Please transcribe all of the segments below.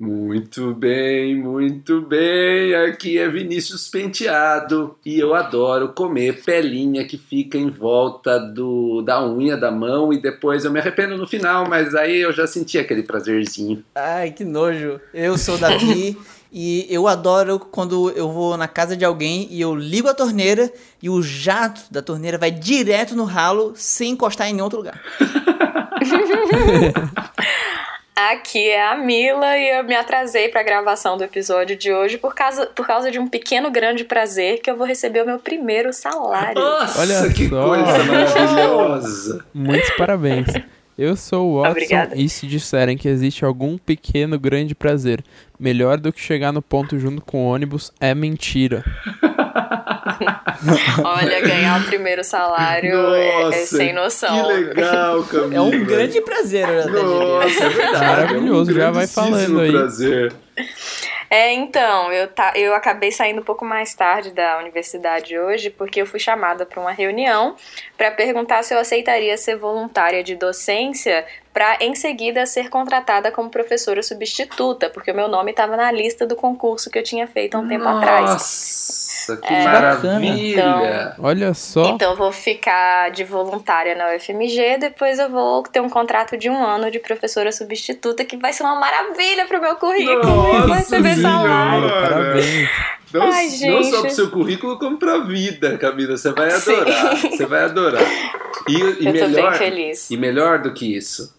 Muito bem, muito bem. Aqui é Vinícius Penteado e eu adoro comer pelinha que fica em volta do, da unha da mão e depois eu me arrependo no final, mas aí eu já senti aquele prazerzinho. Ai, que nojo. Eu sou Davi e eu adoro quando eu vou na casa de alguém e eu ligo a torneira e o jato da torneira vai direto no ralo sem encostar em nenhum outro lugar. Aqui é a Mila e eu me atrasei para a gravação do episódio de hoje por causa, por causa de um pequeno grande prazer que eu vou receber o meu primeiro salário. Nossa, Olha que só. coisa maravilhosa! Muitos parabéns. Eu sou o Watson Obrigada. e se disserem que existe algum pequeno grande prazer melhor do que chegar no ponto junto com o ônibus, é mentira. Olha, ganhar o primeiro salário é, é Nossa, sem noção. Que legal, Camila. É um grande prazer, eu até diria. Nossa, é verdade. Maravilhoso, é um já vai falando aí. prazer. É, então, eu, tá, eu acabei saindo um pouco mais tarde da universidade hoje porque eu fui chamada para uma reunião para perguntar se eu aceitaria ser voluntária de docência para em seguida ser contratada como professora substituta, porque o meu nome estava na lista do concurso que eu tinha feito há um tempo atrás. Nossa, que É. maravilha. Olha só. Então eu vou ficar de voluntária na UFMG, depois eu vou ter um contrato de um ano de professora substituta, que vai ser uma maravilha pro meu currículo. Nossa vai receber salário. Parabéns. Não, Ai, não só pro seu currículo, como pra vida, Camila. Você vai Sim. adorar. Você vai adorar. E, e Eu tô bem melhor, feliz. E melhor do que isso,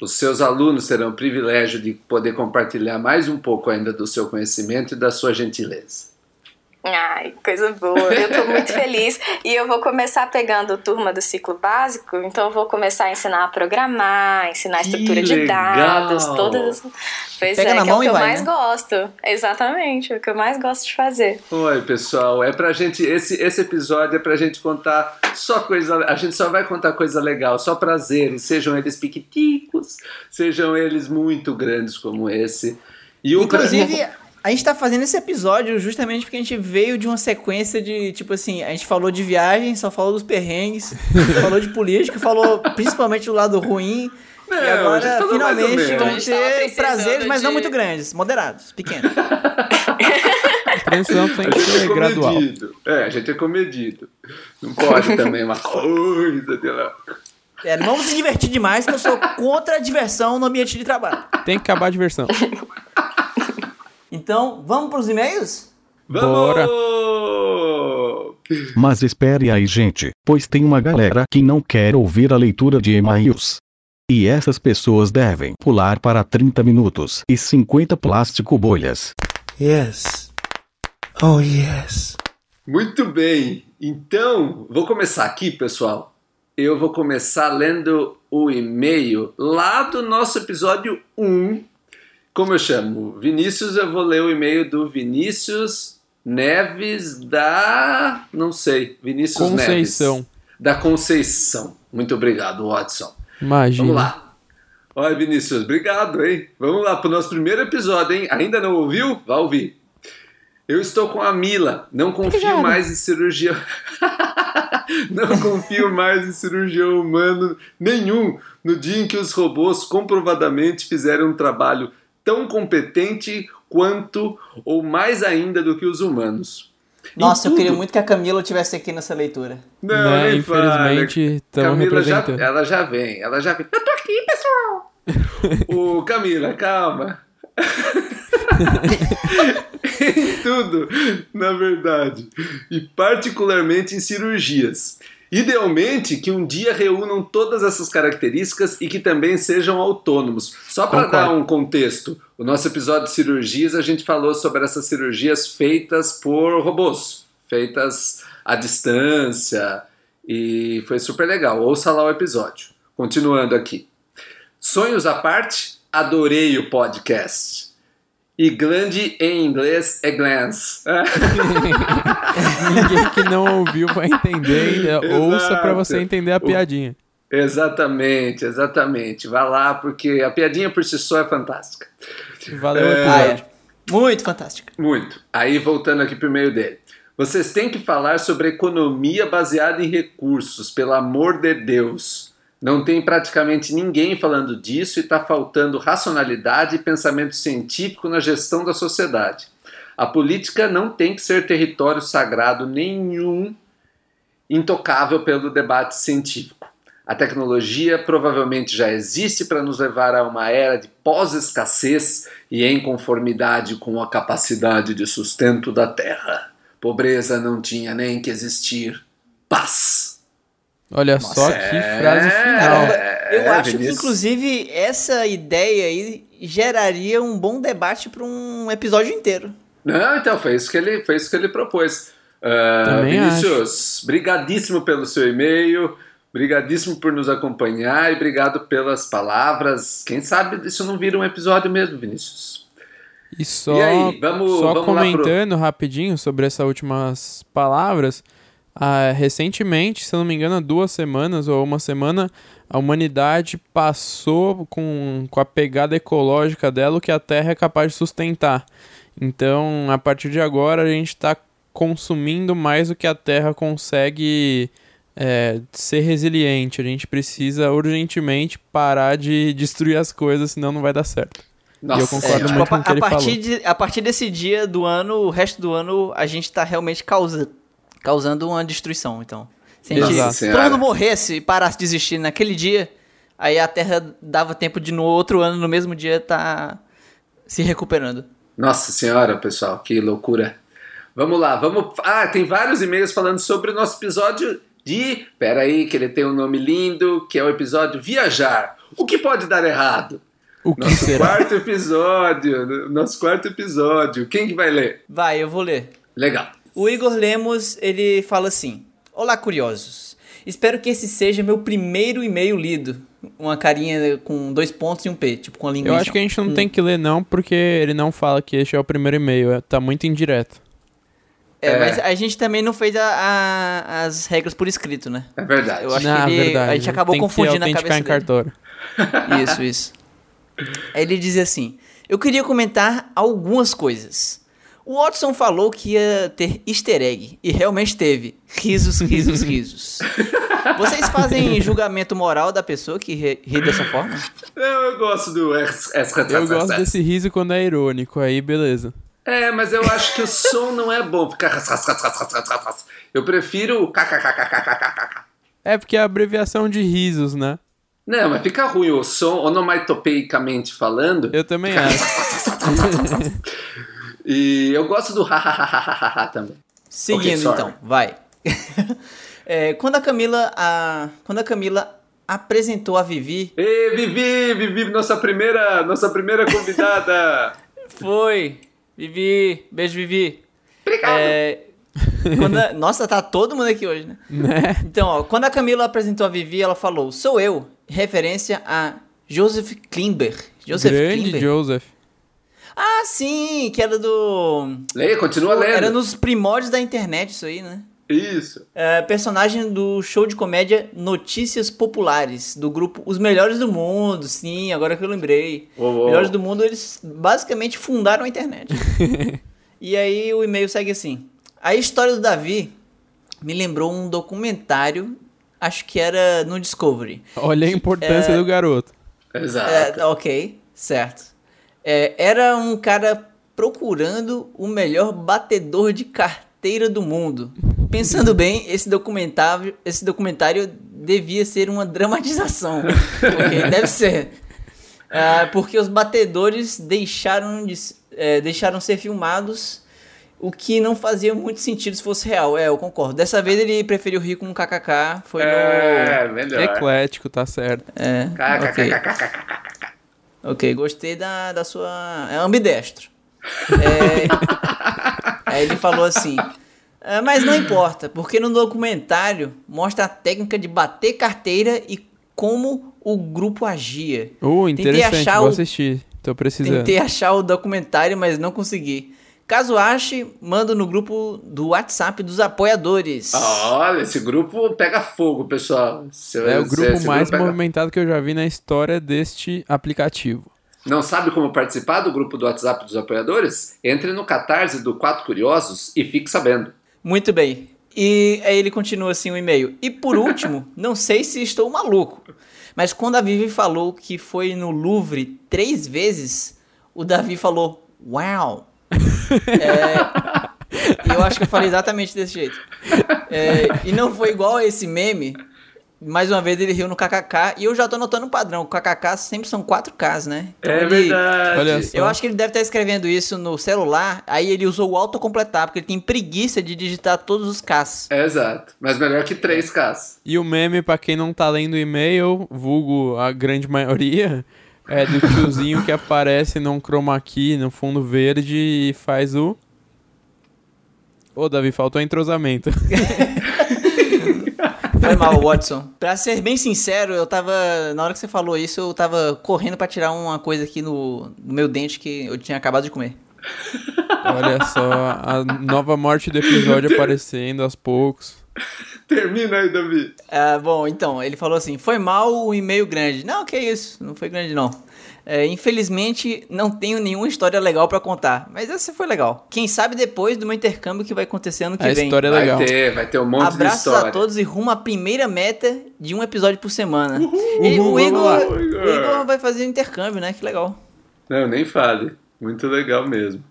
os seus alunos terão o privilégio de poder compartilhar mais um pouco ainda do seu conhecimento e da sua gentileza. Ai, coisa boa. Eu tô muito feliz. E eu vou começar pegando turma do ciclo básico, então eu vou começar a ensinar a programar, ensinar a estrutura de dados, todas as. Pois Pega é, na que é o mão que eu vai, mais né? gosto. Exatamente, é o que eu mais gosto de fazer. Oi, pessoal. É pra gente. Esse, esse episódio é pra gente contar só coisa. A gente só vai contar coisa legal, só prazeres, sejam eles piquiticos, sejam eles muito grandes como esse. E o Inclusive, a gente tá fazendo esse episódio justamente porque a gente veio de uma sequência de, tipo assim, a gente falou de viagem, só falou dos perrengues, falou de política, falou principalmente do lado ruim. Não, e agora, ou finalmente, tava ter prazeres, mas não muito grandes, moderados, pequenos. A transição tem A que gente é ser gradual. comedido. É, a gente é comedido. Não pode também uma coisa de lá. É, não vamos se divertir demais, que eu sou contra a diversão no ambiente de trabalho. Tem que acabar a diversão. Então, vamos pros e-mails? Bora. Vamos! Mas espere aí, gente, pois tem uma galera que não quer ouvir a leitura de e-mails. E essas pessoas devem pular para 30 minutos e 50 plástico bolhas. Yes. Oh, yes. Muito bem. Então, vou começar aqui, pessoal. Eu vou começar lendo o e-mail lá do nosso episódio 1. Como eu chamo? Vinícius, eu vou ler o e-mail do Vinícius Neves da. Não sei. Vinícius Conceição. Neves. Da Conceição. Muito obrigado, Watson. Imagina. Vamos lá. Olha, Vinícius, obrigado, hein? Vamos lá para o nosso primeiro episódio, hein? Ainda não ouviu? Vá ouvir. Eu estou com a Mila. Não confio mais em cirurgia. não confio mais em cirurgião humano nenhum no dia em que os robôs comprovadamente fizeram um trabalho tão competente quanto ou mais ainda do que os humanos. Nossa, eu queria muito que a Camila tivesse aqui nessa leitura. Não, nem infelizmente, Camila já, ela já vem, ela já vem. Eu tô aqui, pessoal. o Camila, calma. em tudo, na verdade, e particularmente em cirurgias. Idealmente que um dia reúnam todas essas características e que também sejam autônomos. Só para dar um contexto, o nosso episódio de cirurgias a gente falou sobre essas cirurgias feitas por robôs, feitas à distância e foi super legal. Ouça lá o episódio. Continuando aqui. Sonhos à parte, adorei o podcast. E glande em inglês é glance. Ninguém que não ouviu vai entender. Ouça pra você entender a piadinha. exatamente, exatamente. Vá lá, porque a piadinha por si só é fantástica. Valeu É. Ah, episódio. é. Muito fantástica. Muito. Aí, voltando aqui pro meio dele. Vocês têm que falar sobre economia baseada em recursos, pelo amor de Deus. Não tem praticamente ninguém falando disso e está faltando racionalidade e pensamento científico na gestão da sociedade. A política não tem que ser território sagrado nenhum intocável pelo debate científico. A tecnologia provavelmente já existe para nos levar a uma era de pós-escassez e em conformidade com a capacidade de sustento da Terra. Pobreza não tinha nem que existir. Paz. Olha só que frase final. Caramba, eu É, acho que, Vinícius. inclusive, essa ideia aí geraria um bom debate para um episódio inteiro. Não, então foi isso que ele, foi isso que ele propôs. Também Vinícius, brigadíssimo pelo seu e-mail, brigadíssimo por nos acompanhar e obrigado pelas palavras. Quem sabe isso não vira um episódio mesmo, Vinícius. E só, E aí, vamos- só vamos lá pro- comentando rapidinho sobre essas últimas palavras. Ah, recentemente, se não me engano, há duas semanas ou uma semana, a humanidade passou com, com a pegada ecológica dela o que a Terra é capaz de sustentar. Então, a partir de agora, a gente está consumindo mais do que a Terra consegue é, ser resiliente. A gente precisa urgentemente parar de destruir as coisas, senão não vai dar certo. Nossa, eu concordo tipo, muito a, com o que a ele partir falou. de, a partir desse dia do ano, o resto do ano, a gente tá realmente causa, causando uma destruição. Então, se a gente, Nossa se todo mundo morresse e parasse de existir naquele dia, aí a Terra dava tempo de no outro ano, no mesmo dia, tá se recuperando. Nossa senhora, pessoal, que loucura. Vamos lá, vamos. Ah, tem vários e-mails falando sobre o nosso episódio de. Pera aí, que ele tem um nome lindo, que é o episódio Viajar. O que pode dar errado? O que Nosso será? quarto episódio. Nosso quarto episódio. Quem que vai ler? Vai, eu vou ler. Legal. O Igor Lemos, ele fala assim: Olá, curiosos. Espero que esse seja meu primeiro e-mail lido. Uma carinha com dois pontos e um P, tipo com a língua. Eu acho que a gente não tem que ler não, porque ele não fala que este é o primeiro e-mail, é- tá muito indireto. É, É. mas a gente também não fez a- a- as regras por escrito, né? É verdade. Eu acho Na que ele, verdade, a gente acabou tem que confundindo a autenticar cabeça em dele. cartório. Isso, isso. Aí ele dizia assim: Eu queria comentar algumas coisas. O Watson falou que ia ter easter egg, e realmente teve. Risos, risos, risos. Vocês fazem julgamento moral da pessoa que ri, dessa forma? Eu, eu gosto do. Eu gosto desse riso quando é irônico, aí beleza. É, mas eu acho que o som não é bom. Ficar. Eu prefiro o. É porque é a abreviação de risos, né? Não, mas fica ruim o som, onomatopeicamente falando. Eu também acho. E eu gosto do hahaha também. Seguindo Ok, sorry. então, vai. É, quando a Camila. A, quando a Camila apresentou a Vivi. Ê, Vivi, Vivi, nossa primeira, nossa primeira convidada. Foi! Vivi! Beijo, Vivi! Obrigado. É, quando a- nossa, tá todo mundo aqui hoje, né? né? Então, ó, quando a Camila apresentou a Vivi, ela falou: Sou eu, em referência a Joseph Klimber. Joseph Grande Klimber. Joseph. Ah, sim, que era do. Leia, continua lendo. Era nos primórdios da internet, isso aí, né? Isso. É, personagem do show de comédia Notícias Populares, do grupo Os Melhores do Mundo, sim, agora que eu lembrei. Uou, uou. Melhores do Mundo, eles basicamente fundaram a internet. e aí o e-mail segue assim. A história do Davi me lembrou um documentário, acho que era no Discovery. Olha a importância do garoto. Exato. É, ok, certo. É, era um cara procurando o melhor batedor de carteira do mundo. Pensando bem, esse documentário, esse documentário devia ser uma dramatização. ok, deve ser. Ah, porque os batedores deixaram de é, deixaram ser filmados, o que não fazia muito sentido se fosse real. É, eu concordo. Dessa vez ele preferiu rir com um kkk. Foi no. É, melhor. Eclético, tá certo. É. KKKKKK. Ok, gostei da, da sua. É ambidestro. É... Aí ele falou assim. "Ah, mas não importa, porque no documentário mostra a técnica de bater carteira e como o grupo agia. Uh, Tentei interessante, achar vou o- assistir. Tô precisando. Tentei achar o documentário, mas não consegui. Caso ache, mando no grupo do WhatsApp dos apoiadores. Olha, esse grupo pega fogo, pessoal. Esse- É o grupo esse mais pega- movimentado que eu já vi na história deste aplicativo. Não sabe como participar do grupo do WhatsApp dos apoiadores? Entre no Catarse do Quatro Curiosos e fique sabendo. Muito bem. E aí ele continua assim o e-mail. E por último, não sei se estou maluco, mas quando a Vivi falou que foi no Louvre três vezes, o Davi falou, uau. É, e eu acho que eu falei exatamente desse jeito. É, e não foi igual a esse meme. Mais uma vez ele riu no KKK. E eu já tô notando um padrão. O KKK sempre são quatro Ks, né? Então É ele- verdade. Olha só. Eu acho que ele deve estar escrevendo isso no celular. Aí ele usou o autocompletar, porque ele tem preguiça de digitar todos os Ks. É, exato. Mas melhor que 3Ks. E o meme, pra quem não tá lendo o e-mail, vulgo a grande maioria, é do tiozinho que aparece num chroma key no fundo verde e faz o. Ô, Davi, faltou entrosamento. Foi mal, Watson. Pra ser bem sincero, eu tava. Na hora que você falou isso, eu tava correndo pra tirar uma coisa aqui no, no meu dente que eu tinha acabado de comer. Olha só, a nova morte do episódio aparecendo aos poucos. Termina aí, Davi. Ah, bom, então, ele falou assim: foi mal o e-mail grande. Não, que isso, não foi grande não. É, infelizmente, não tenho nenhuma história legal pra contar, mas essa foi legal. Quem sabe depois do meu intercâmbio que vai acontecer ano que A vem. história é Vai legal. ter, vai ter um monte de Abraços história. a todos e rumo à primeira meta de um episódio por semana. e Uhul, o, Igor, lá. o Igor vai fazer intercâmbio, né? Que legal. Não, nem fale. Muito legal mesmo.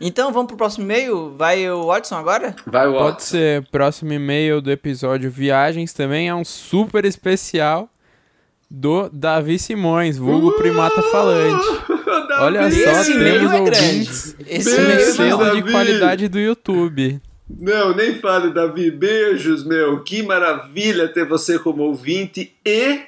Então, vamos pro próximo e-mail? Vai o Watson agora? Vai, Watson. Pode ser. Próximo e-mail do episódio Viagens também é um super especial do Davi Simões, vulgo primata falante. Davi. Olha só, Esse temos é grande. ouvintes Esse Beijo, e-mail é selo maior. de Davi. qualidade do YouTube. Não, nem fale, Davi. Beijos, meu. Que maravilha ter você como ouvinte e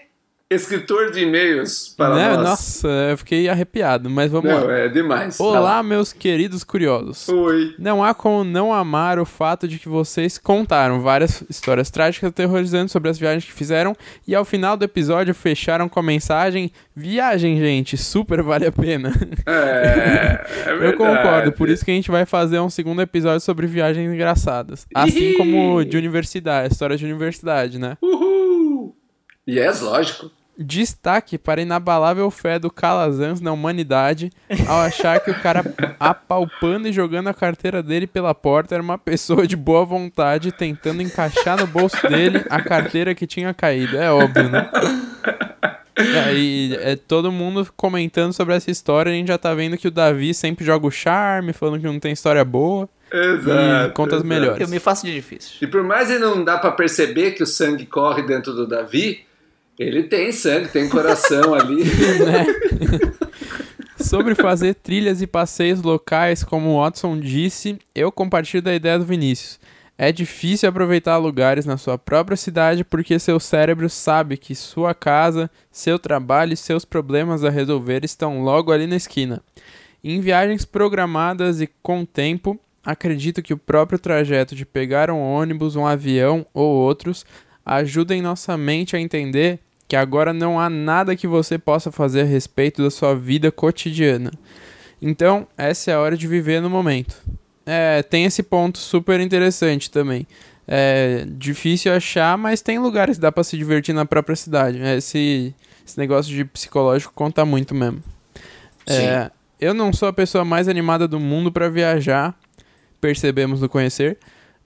escritor de e-mails para Né? nós. Nossa, eu fiquei arrepiado, mas vamos Não, lá. é demais. Olá, meus queridos curiosos. Oi. Não há como não amar o fato de que vocês contaram várias histórias trágicas aterrorizantes sobre as viagens que fizeram e ao final do episódio fecharam com a mensagem: Viagem, gente, super vale a pena. É, é Eu concordo, por isso que a gente vai fazer um segundo episódio sobre viagens engraçadas. Assim Ih! como de universidade, história de universidade, né? Uhul. Yes, lógico. Destaque para a inabalável fé do Calazans na humanidade ao achar que o cara apalpando e jogando a carteira dele pela porta era uma pessoa de boa vontade tentando encaixar no bolso dele a carteira que tinha caído. É óbvio, né? E aí, é todo mundo comentando sobre essa história, a gente já tá vendo que o Davi sempre joga o charme, falando que não tem história boa. Exato. E conta as exato. melhores. Eu me faço de difícil. E por mais ele não dá pra perceber que o sangue corre dentro do Davi, ele tem sangue, tem coração ali. Sobre fazer trilhas e passeios locais, como o Watson disse, eu compartilho da ideia do Vinícius. É difícil aproveitar lugares na sua própria cidade porque seu cérebro sabe que sua casa, seu trabalho e seus problemas a resolver estão logo ali na esquina. Em viagens programadas e com tempo, acredito que o próprio trajeto de pegar um ônibus, um avião ou outros ajuda em nossa mente a entender que agora não há nada que você possa fazer a respeito da sua vida cotidiana. Então, essa é a hora de viver no momento. É, tem esse ponto super interessante também. É difícil achar, mas tem lugares que dá pra se divertir na própria cidade. Esse, esse negócio de psicológico conta muito mesmo. É, eu não sou a pessoa mais animada do mundo pra viajar, percebemos no conhecer,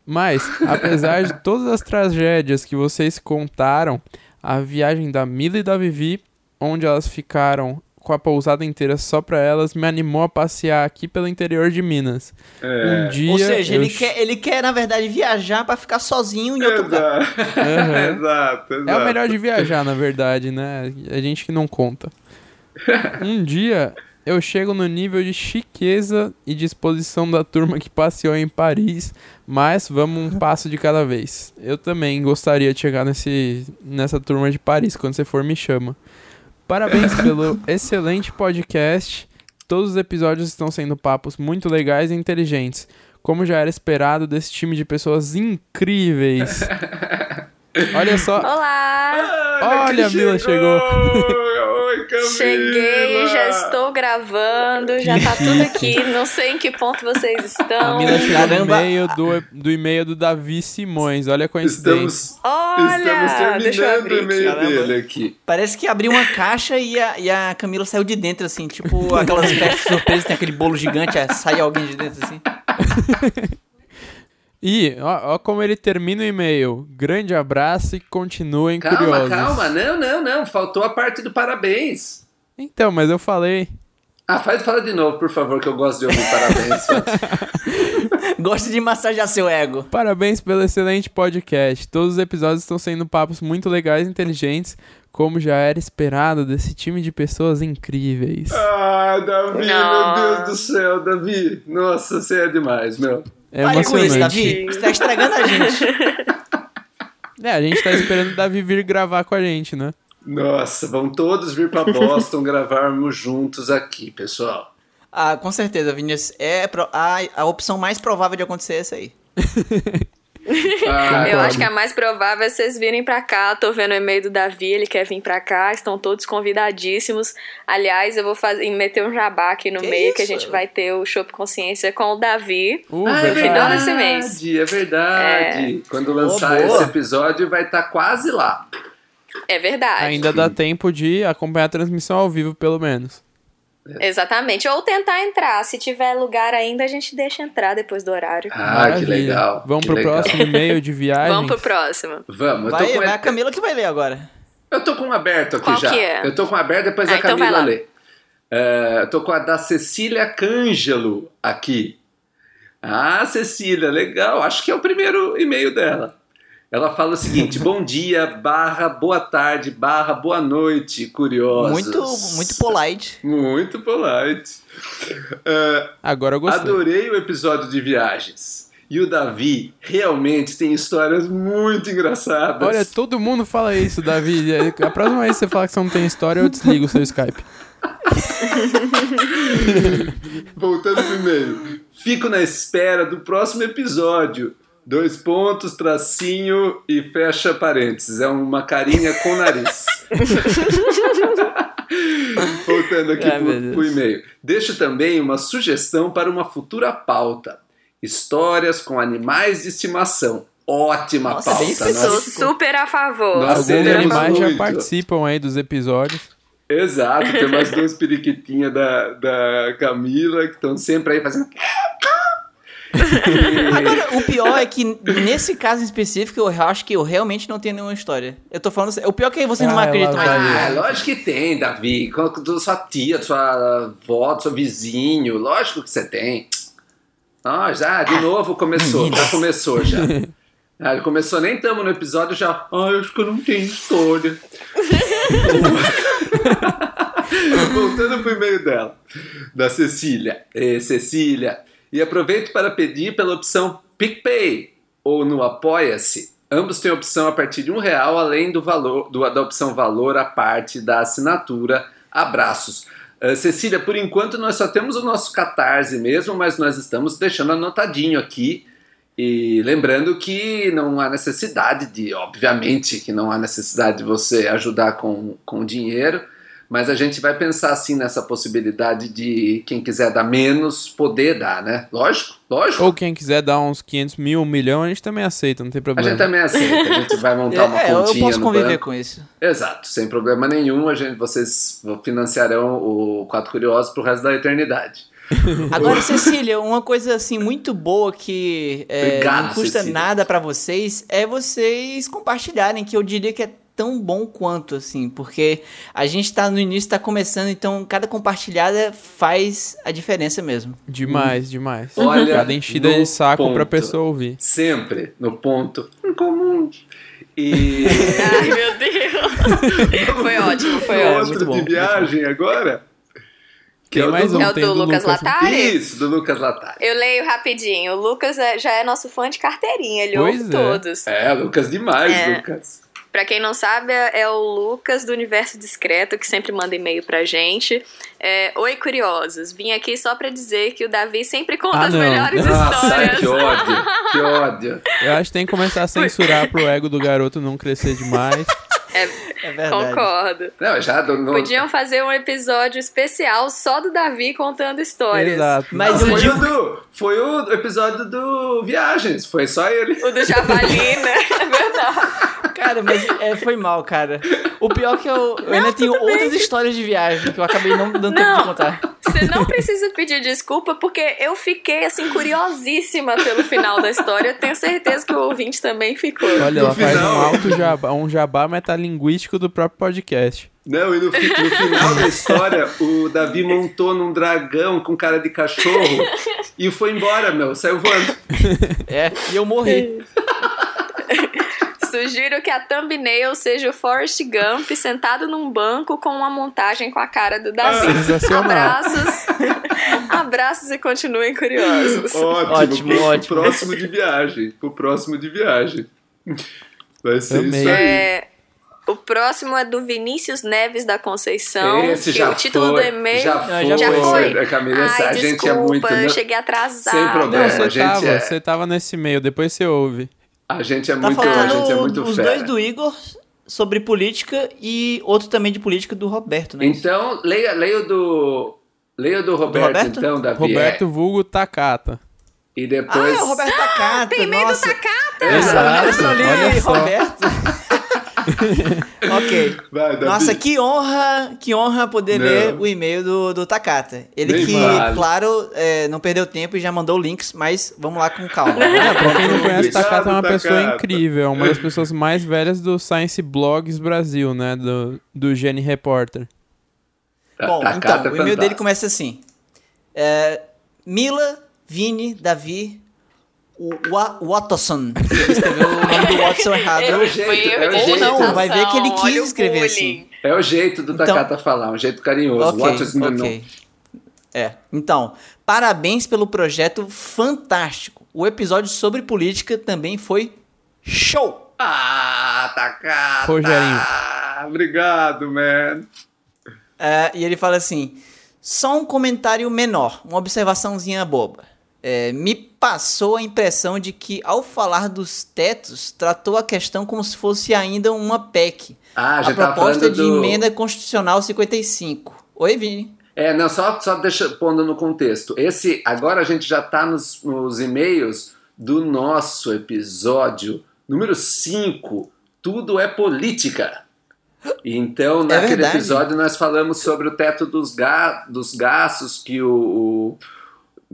mas apesar de todas as tragédias que vocês contaram, a viagem da Mila e da Vivi, onde elas ficaram com a pousada inteira só pra elas, me animou a passear aqui pelo interior de Minas. Um dia Ou seja, eu ele ch- quer, ele quer, na verdade, viajar pra ficar sozinho em outro lugar. Aham. exato, exato. É o melhor de viajar, na verdade, né? A gente que não conta. Um dia eu chego no nível de chiqueza e disposição da turma que passeou em Paris, mas vamos um passo de cada vez. Eu também gostaria de chegar nesse, nessa turma de Paris. Quando você for, me chama. Parabéns pelo excelente podcast. Todos os episódios estão sendo papos muito legais e inteligentes. Como já era esperado desse time de pessoas incríveis. Olha só, Olá! Olha, a Mila chegou. Oi, Camila. Cheguei, já estou gravando, já tá tudo aqui. Não sei em que ponto vocês a estão. Mila chegou no meio do, do e-mail do Davi Simões. Olha a coincidência. Estamos, Olha! estamos deixa eu terminando o abrir e-mail dele aqui. Parece que abriu uma caixa e a, e a Camila saiu de dentro, assim. Tipo aquelas festas surpresas, tem aquele bolo gigante, aí sai alguém de dentro, assim. E, ó, ó como ele termina o e-mail. Grande abraço e continuem Calma, curiosos. calma. Não, não, não. Faltou a parte do parabéns. Então, mas eu falei. Ah, faz, fala de novo, por favor, que eu gosto de ouvir parabéns. Gosto de massagear seu ego. Parabéns pelo excelente podcast. Todos os episódios estão sendo papos muito legais e inteligentes, como já era esperado desse time de pessoas incríveis. ah, Davi, meu Nossa. Deus do céu, Davi. Nossa, você é demais, meu. É Pare com isso. Davi. Você tá estragando a gente. É, a gente tá esperando o Davi vir gravar com a gente, né? Nossa, vão todos vir pra Boston gravarmos juntos aqui, pessoal. Ah, com certeza, Vinícius. É a, a opção mais provável de acontecer é essa aí. Ah, Eu acho que a mais provável é vocês virem pra cá. Tô vendo o e-mail do Davi, ele quer vir pra cá. Estão todos convidadíssimos. Aliás, eu vou fazer, meter um jabá aqui no Que meio que a isso? gente vai ter o Shop Consciência com o Davi. Uh, Ah, é no final desse mês. verdade, é verdade. Quando lançar boa. esse episódio, vai estar quase lá. É verdade. Ainda dá tempo de acompanhar a transmissão ao vivo, pelo menos. Exatamente. Ou tentar entrar. Se tiver lugar ainda, a gente deixa entrar depois do horário. Ah, que Maravilha. legal. Vamos que pro legal. próximo e-mail de viagem. Vamos pro próximo. Vamos, eu tô, Vai, com, vai a Camila que vai ler agora. eu tô com um aberto aqui Qual já. que é? Eu tô com um aberto, depois Ah, a então Camila lá. lê. É, eu tô com a da Cecília Cângelo aqui. Ah, Cecília, legal. Acho que é o primeiro e-mail dela. Ela fala o seguinte: bom dia, barra, boa tarde, barra, boa noite, curiosos. Muito, muito polite. Muito polite. É, Agora eu gostei. Adorei o episódio de viagens. E o Davi realmente tem histórias muito engraçadas. Olha, todo mundo fala isso, Davi. A próxima vez que você falar que você não tem história, eu desligo o seu Skype. Voltando pro e-mail. Fico na espera do próximo episódio. Dois pontos, tracinho e fecha parênteses. É uma carinha com nariz. Voltando aqui pro, Deus. pro e-mail. Deixo também uma sugestão para uma futura pauta. Histórias com animais de estimação. Ótima Nossa, pauta. Sou Nós- específico. super a favor. Nós Alguns animais já muito. participam aí dos episódios. Exato, tem umas duas periquitinhas da, da Camila que estão sempre aí fazendo. Agora, o pior é que nesse caso em específico, eu acho que eu realmente não tenho nenhuma história. Eu tô falando. O pior é que vocês não Ah, acreditam ela mais. Ah, lógico que tem, Davi. Com- sua tia, sua avó, seu vizinho. Lógico que você tem. Ah, já, de novo começou. Já começou, já. Ah, começou, nem estamos no episódio, já. Ah, eu acho que eu não tenho história. Voltando pro e-mail dela, da Cecília. Eh, Cecília. E aproveito para pedir pela opção PicPay ou no Apoia-se. Ambos têm opção a partir de um real, além do valor do- da opção valor a parte da assinatura. Abraços. Ah, Cecília, por enquanto nós só temos o nosso Catarse mesmo, mas nós estamos deixando anotadinho aqui. E lembrando que não há necessidade de, obviamente, que não há necessidade de você ajudar com, com dinheiro, mas a gente vai pensar assim nessa possibilidade de quem quiser dar menos poder dar, né? Lógico, lógico. Ou quem quiser dar uns 500 mil, um milhão, a gente também aceita, não tem A problema. gente também aceita, a gente vai montar uma É, eu continha posso no conviver banco. com isso. Exato, sem problema nenhum, a gente, vocês financiarão o Quatro Curiosos pro resto da eternidade. Agora, Cecília, uma coisa assim muito boa que é, Obrigado, não custa Cecília. nada pra vocês é vocês compartilharem, que eu diria que é tão bom quanto, assim, porque a gente tá no início, tá começando, então cada compartilhada faz a diferença mesmo. Demais, demais. Olha, Cada enchida no de saco pra ponto. pessoa ouvir. Sempre no ponto em comum. E Ai, meu Deus. foi ótimo, foi ótimo. outro muito de bom, viagem agora. Que Tem é o mais do, um, É o tem do Lucas Lucas. Latari? Isso, do Lucas Latari. Eu leio rapidinho. O Lucas é- já é nosso fã de carteirinha, ele Pois ouve é. todos. É, Lucas demais, É. Lucas. Pra quem não sabe, é é o Lucas do Universo Discreto, que sempre manda e-mail pra gente. É, Oi, curiosos. Vim aqui só pra dizer que o Davi sempre conta Ah, as não. melhores Nossa, histórias. que ódio, que ódio. Eu acho que tem que começar a censurar pro ego do garoto não crescer demais. É verdade. Concordo. Não, já do, no, Podiam fazer um episódio especial só do Davi contando histórias. Exato. Mas Não, foi, digo- o do, foi o episódio do Viagens, foi só ele. O do Javali, né? É verdade. Cara, mas é, foi mal, cara. O pior é que eu, eu ainda tenho outras histórias de viagem que eu acabei não dando tempo de Não. contar. Você não precisa pedir desculpa, porque eu fiquei, assim, curiosíssima pelo final da história. Eu tenho certeza que o ouvinte também ficou. Olha, ela faz um alto jabá, um jabá metalinguístico do próprio podcast. Não, e no, fi- no final da história, o Davi montou num dragão com cara de cachorro e foi embora, meu. Saiu voando. É, e eu morri. Sugiro que a thumbnail seja o Forrest Gump sentado num banco com uma montagem com a cara do Davi. Sensacional. Abraços. Abraços e continuem curiosos. Ótimo, Ótimo, pro, ótimo. Pro próximo de viagem. Pro próximo de viagem. Vai ser Amei. isso aí. É, o próximo é do Vinícius Neves da Conceição. Esse que já o título foi, do e-mail já foi, já foi. né, Camila? Ai, a gente desculpa, é muito. eu cheguei atrasada. Sem problema. Não, você a gente tava, é- você tava nesse meio, depois você ouve. A gente é Tá muito, a faltando gente é muito os fera. dois do Igor sobre política e outro também de política do Roberto, né? Então, leia, leia o do. Leia o do Roberto, Roberto? então, Davi. Roberto é. Vulgo Takata. E Ah, depois. é o Roberto Takata. tem medo do. Takata? Exato, Eu só li olha só. Roberto. ok. Vai. Nossa, que honra, que honra poder Não. ler o e-mail do, do Takata. Ele Nem que, vale. claro, é, não perdeu tempo e já mandou links, mas vamos lá com calma. É, pra quem não conhece, Takata é uma pessoa incrível, é uma das pessoas mais velhas do Science Blogs Brasil, né? Do, do Gene Reporter. Tá- Bom, Takata então, é o e-mail dele começa assim. É, Mila, Vini, Davi, o Wa- Watson. Ele escreveu o nome do Watson errado. É o jeito, é o jeito. Não, vai ver que ele quis olha o escrever assim. É o jeito do Então- Takata falar, um jeito carinhoso. Ok, What is no, no. ok. É, então, parabéns pelo projeto fantástico. O episódio sobre política também foi show. Ah, Takata! Rogerinho. Obrigado, man. É, e ele fala assim: só um comentário menor, uma observaçãozinha boba. É, me passou a impressão de que, ao falar dos tetos, tratou a questão como se fosse ainda uma PEC. Ah, a já tava proposta de do... emenda constitucional 55. Oi, Vini. É, não, só, só deixa pondo no contexto. Esse, agora a gente já tá nos, nos e-mails do nosso episódio número 5. Tudo é política. Então, É naquele verdade. episódio, nós falamos sobre o teto dos, ga dos gastos que o, o,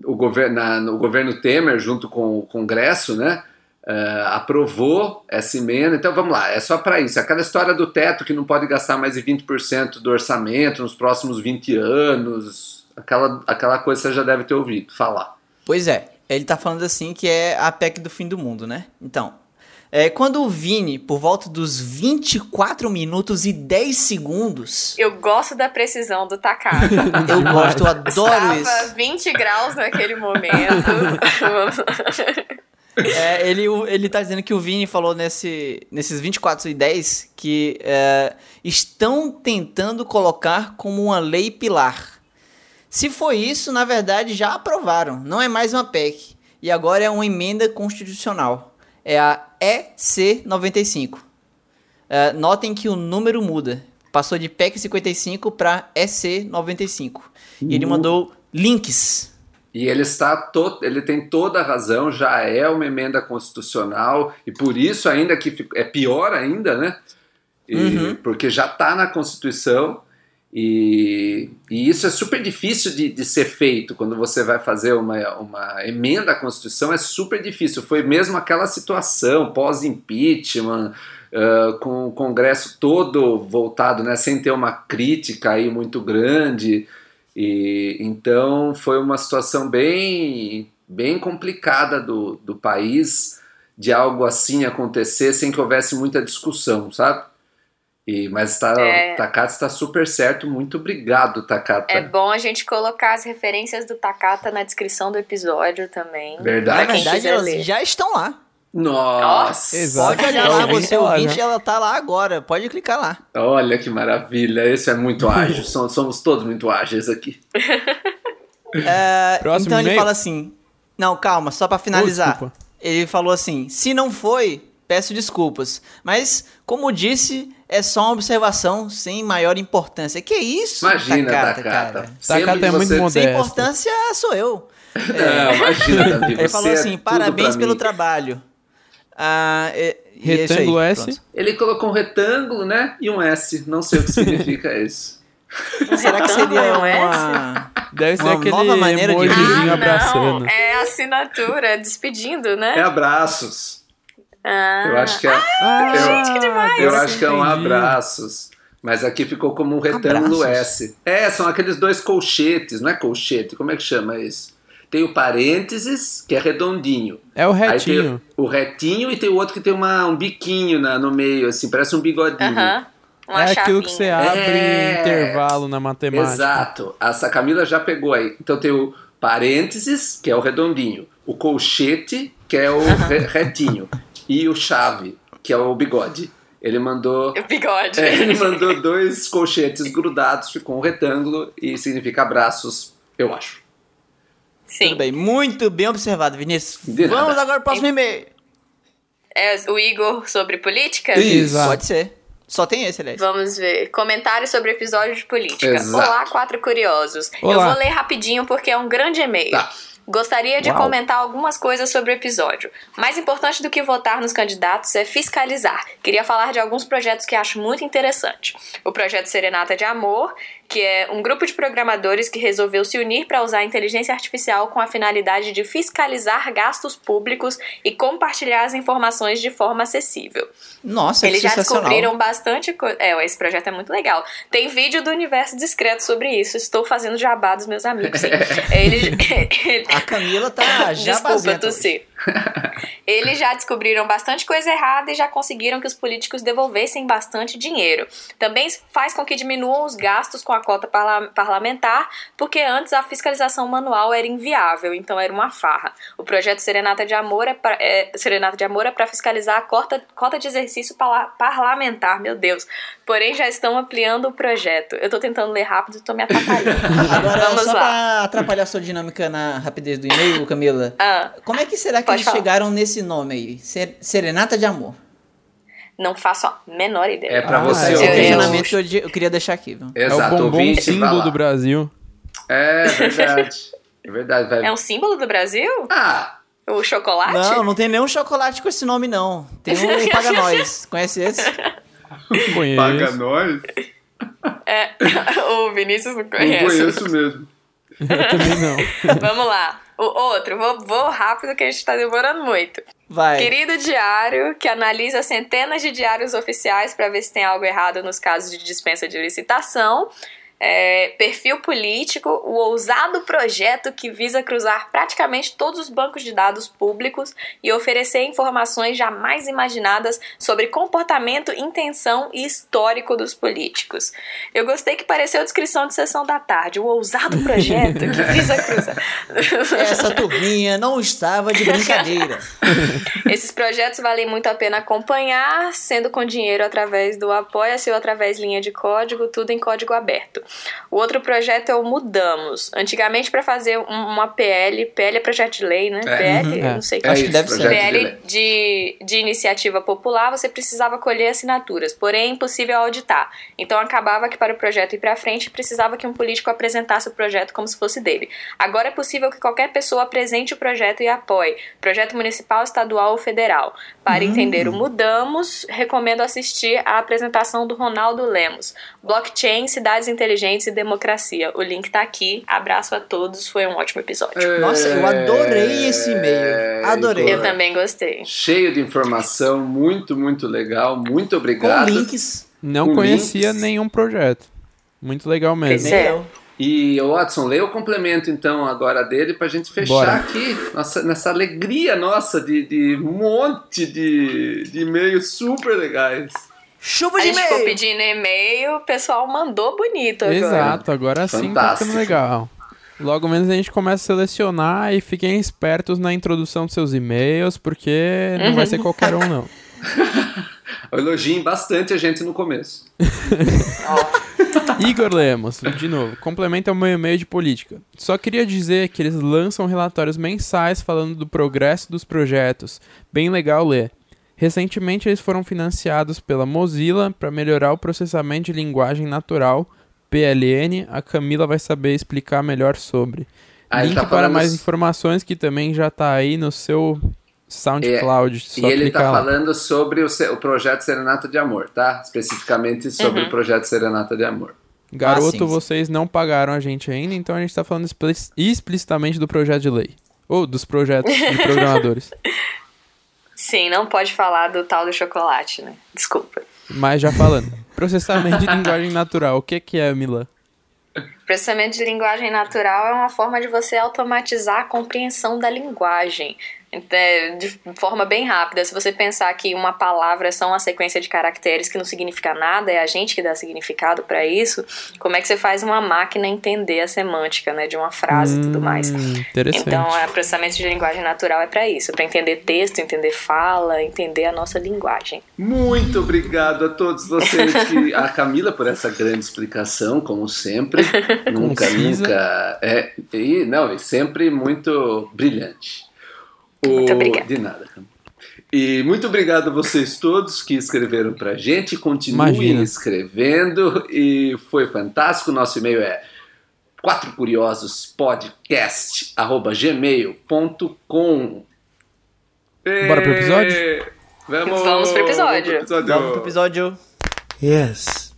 o, governo, na- o governo Temer, junto com o Congresso, né? eh, aprovou essa emenda. Então vamos lá, é só para isso. Aquela história do teto que não pode gastar mais de 20% do orçamento nos próximos 20 anos, aquela, aquela coisa você já deve ter ouvido falar. Pois é, ele tá falando assim que é a PEC do fim do mundo, né? Então, é, quando o Vini, por volta dos 24 minutos e 10 segundos, Eu gosto da precisão do Takata. eu gosto, eu adoro Estava isso. 20 graus naquele momento. É, ele, ele tá dizendo que o Vini falou nesse, nesses 24 e 10 que é, estão tentando colocar como uma lei pilar. Se foi isso, na verdade já aprovaram. Não é mais uma PEC. E agora é uma emenda constitucional. É a EC 95. É, notem que o número muda. Passou de PEC 55 para EC 95. E ele Uhum. mandou links. E ele está to ele tem toda a razão, já é uma emenda constitucional e por isso ainda que é pior ainda, né? E- Uhum. Porque já está na Constituição e, e isso é super difícil de, de ser feito quando você vai fazer uma, uma emenda à Constituição, é super difícil. Foi mesmo aquela situação pós-impeachment, ah, com o Congresso todo voltado, né, sem ter uma crítica aí muito grande. E então foi uma situação bem, bem complicada do, do país de algo assim acontecer sem que houvesse muita discussão, sabe? E, mas tá, É. Takata está super certo. Muito obrigado, Takata. É bom a gente colocar as referências do Takata na descrição do episódio também. Na Verdade. quem verdade, quiser elas ler. já estão lá. Nossa! Exato. Pode olhar É, lá, o você lá ouvinte, já. ela tá lá agora. Pode clicar lá. Olha que maravilha! Esse é muito ágil. Somos, todos muito ágeis aqui. É, Próximo então ele fala assim. Não, calma, só pra finalizar. desculpa. ele falou assim: se não foi, peço desculpas. Mas, como disse, é só uma observação sem maior importância. Que isso? Imagina, Takata, Takata. cara? Takata é muito você- moderno. Sem Modesto. importância sou eu. Não, imagina, Davi. Ele você falou é assim: tudo parabéns pelo mim. trabalho. Ah, é isso aí, Retângulo S. pronto. Ele colocou um retângulo, né? E um S. Não sei o que significa isso. Será que seria é uma... Deve ser Uma aquele nova maneira de- Ah, abraçando. não, é assinatura, despedindo, né? É abraços. Ah, Eu acho que é, Ah, gente, que demais! eu acho que é um abraços. Mas aqui ficou como um retângulo Abraços? S. É, são aqueles dois colchetes, não é colchete? Como é que chama isso? Tem o parênteses, que é redondinho. É o Aí retinho. tem o retinho e tem o outro que tem uma, um biquinho na- no meio, assim, parece um bigodinho. Aham. Uma É aquilo que você abre É. em intervalo na matemática. Exato. Essa Camila já pegou aí. Então tem o parênteses, que é o redondinho. O colchete, que é o re- retinho. E o chave, que é o bigode. Ele mandou. O bigode. É, ele mandou dois colchetes grudados, ficou um retângulo e significa abraços, eu acho. Sim. Tudo bem, muito bem observado, Vinícius. De nada. Vamos agora pro próximo e-mail. É o Igor sobre política? Isso. Pode ser. Só tem esse, aliás. Vamos ver. Comentários sobre episódio de política. Exato. Olá, quatro curiosos. Eu Olá. vou ler rapidinho porque é um grande e-mail. Tá. Gostaria de Uau. comentar algumas coisas sobre o episódio. Mais importante do que votar nos candidatos é fiscalizar. Queria falar de alguns projetos que acho muito interessante. O projeto Serenata de Amor, que é um grupo de programadores que resolveu se unir para usar a inteligência artificial com a finalidade de fiscalizar gastos públicos e compartilhar as informações de forma acessível. Nossa, Eles que já descobriram bastante coisa. É, esse projeto é muito legal. Tem vídeo do Universo Discreto sobre isso. Estou fazendo jabá dos meus amigos. Eles... A Camila tá já Desculpa, tossi. Eles já descobriram bastante coisa errada e já conseguiram que os políticos devolvessem bastante dinheiro. Também faz com que diminuam os gastos com a cota parla- parlamentar, porque antes a fiscalização manual era inviável, então era uma farra. O projeto Serenata de Amor é pra, é, Serenata de Amor é para fiscalizar a cota, cota de exercício parlamentar, meu Deus. Porém, já estão ampliando o projeto. Eu tô tentando ler rápido e tô me atrapalhando. Agora, Vamos só pra atrapalhar a sua dinâmica na rapidez do e-mail, Camila. Ah, Como é que será que eles falar. chegaram nesse nome aí? Ser- Serenata de Amor. Não faço a menor ideia. É pra Ah, você é o questionamento que eu, eu queria deixar aqui, viu? É o Exato, bombom ouvinte, símbolo do Brasil. É verdade. É verdade, vai. É um símbolo do Brasil? Ah, O chocolate? Não, não tem nenhum chocolate com esse nome, não. Tem um Paga Nós. Conhece esse? Conheço. paga nós? É, o Vinícius não Não conhece. conheço mesmo. Eu também não. Vamos lá. O outro, vou, vou rápido que a gente tá demorando muito. Vai. Querido diário, que analisa centenas de diários oficiais para ver se tem algo errado nos casos de dispensa de licitação. É, perfil político, o ousado projeto que visa cruzar praticamente todos os bancos de dados públicos e oferecer informações jamais imaginadas sobre comportamento, intenção e histórico dos políticos. Eu gostei que pareceu descrição de sessão da tarde, o ousado projeto que visa cruzar. Essa turminha não estava de brincadeira. Esses projetos valem muito a pena acompanhar, sendo com dinheiro através do Apoia-se ou através linha de código, tudo em código aberto. O outro projeto é o Mudamos. Antigamente, para fazer um- uma PL, PL é projeto de lei, né? É. PL, Uhum. não sei É Acho que deve ser. PL de, de iniciativa popular, você precisava colher assinaturas, porém é impossível auditar. Então acabava que para o projeto ir para frente, precisava que um político apresentasse o projeto como se fosse dele. Agora é possível que qualquer pessoa apresente o projeto e apoie, projeto municipal, estadual ou federal. Para entender o Mudamos, recomendo assistir à apresentação do Ronaldo Lemos, Blockchain, Cidades Inteligentes e Democracia. O link tá aqui. Abraço a todos, foi um ótimo episódio. Nossa, eu adorei esse e-mail. Adorei. Eu também gostei. Cheio de informação, muito, muito legal. Muito Com obrigado. links. Não Com conhecia links. nenhum projeto. Muito legal mesmo. Pois é. E Watson, leia o complemento então agora dele pra gente fechar Bora. aqui nossa, nessa alegria nossa de, de um monte de, de e-mails super legais. Chuva A de gente ficou e-mail. pedindo e-mail, o pessoal mandou bonito agora. Exato, agora sim tá ficando legal. Logo menos a gente começa a selecionar e fiquem espertos na introdução dos seus e-mails, porque não vai ser qualquer um, não. Elogiem bastante a gente no começo. Igor Lemos, de novo, complementa o meu e-mail de política. Só queria dizer que eles lançam relatórios mensais falando do progresso dos projetos. Bem legal ler. Recentemente eles foram financiados pela Mozilla para melhorar o processamento de linguagem natural, PLN. A Camila vai saber explicar melhor sobre. Ah, Link tá para falando mais informações que também já tá aí no seu SoundCloud. E só ele tá lá. falando sobre o, o projeto Serenata de Amor, tá? Especificamente sobre Uhum. o projeto Serenata de Amor. Garoto, Ah, sim, sim. vocês não pagaram a gente ainda, então a gente tá falando expli- explicitamente do projeto de lei. Ou dos projetos de programadores. Sim, não pode falar do tal do chocolate, né? Desculpa. Mas já falando. Processamento de linguagem natural. O que, que é, Milan? Processamento de linguagem natural é uma forma de você automatizar a compreensão da linguagem. Então, é, De forma bem rápida, se você pensar que uma palavra é só uma sequência de caracteres que não significa nada, é a gente que dá significado para isso, como é que você faz uma máquina entender a semântica né, de uma frase e tudo mais? Hum, interessante. Então, o processamento de linguagem natural é para isso, para entender texto, entender fala, entender a nossa linguagem. Muito obrigado a todos vocês. Que... A Camila por essa grande explicação, como sempre. nunca, Concisa. nunca. É, e, não, e sempre muito brilhante. Muito O- obrigada. De nada. E muito obrigado a vocês todos que escreveram pra gente. Continuem Imagina. escrevendo e foi fantástico. Nosso e-mail é quatro curiosos podcast gmail.com Bora pro episódio? Vamos, Vamos pro episódio. Vamos pro episódio. Yes.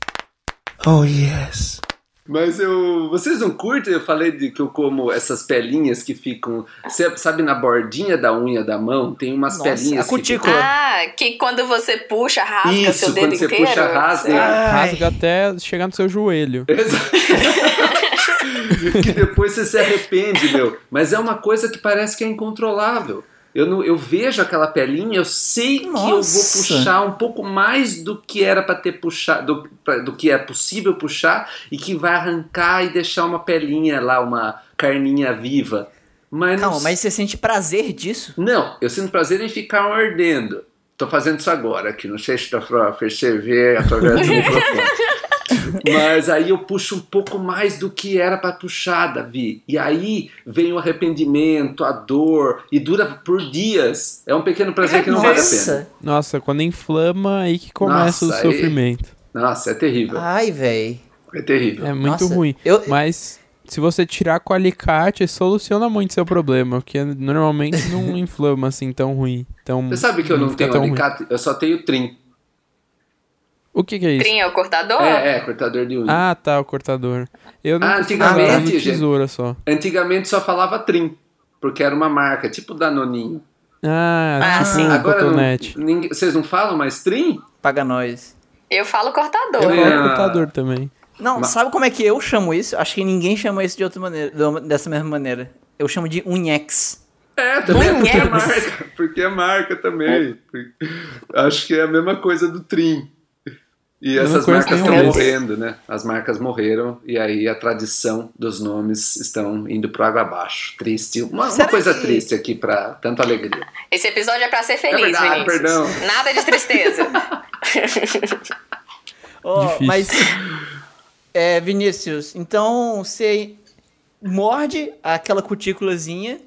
Oh, yes. Mas eu. Vocês não curtem? Eu falei de que eu como essas pelinhas que ficam. cê- Sabe, na bordinha da unha da mão, tem umas Nossa, pelinhas. a cutícula. Que Ah, que quando você puxa, rasga Isso, seu dedo quando você inteiro? puxa, rasga. Rasga até chegar no seu joelho. Exato. que depois você se arrepende, meu. Mas é uma coisa que parece que é incontrolável. Eu, não, eu vejo aquela pelinha, eu sei que eu vou Nossa. puxar um pouco mais do que era para ter puxado, do, do que é possível puxar e que vai arrancar e deixar uma pelinha lá, uma carninha viva. Mas não Calma, mas você sente prazer disso? Não, eu sinto prazer em ficar mordendo. Tô fazendo isso agora aqui, não sei se dá pra perceber através do microfone. Mas aí eu puxo um pouco mais do que era pra puxar, Davi. E aí vem o arrependimento, a dor, e dura por dias. É um pequeno prazer que não vale a pena. Nossa. Nossa, quando inflama, aí que começa Nossa, o aí- sofrimento. Nossa, é terrível. Ai, véi. É terrível. É muito Nossa, ruim. eu- Mas se você tirar com alicate, soluciona muito seu problema, porque normalmente não inflama assim tão ruim. Então, Você sabe que eu não, fica tenho tão ruim. alicate? Eu só tenho trim. O que, que é isso? Trim é o cortador? É, é, cortador de unha. Ah, tá, o cortador. Eu não Ah, antigamente, no gente. tesoura só. Antigamente só falava trim, porque era uma marca, tipo Danoninho. Ah, Ah, tipo sim. um Agora não, ninguém- vocês não falam mais trim? Paga nós. Eu falo cortador. Eu É. falo cortador também. Não, Ma- sabe como é que eu chamo isso? Acho que ninguém chama isso de outra maneira, de- dessa mesma maneira. Eu chamo de unhex. É, também é porque é marca. Porque é marca também. Acho que é a mesma coisa do Trim. E essas marcas estão morrendo, né? As marcas morreram e aí a tradição dos nomes estão indo pro água abaixo. Triste. Uma, uma coisa que- triste aqui pra tanta alegria. Esse episódio é pra ser feliz, verdade, Vinícius. perdão. Nada de tristeza. Ó, Difícil. mas, é, Vinícius, então você morde aquela cutículazinha,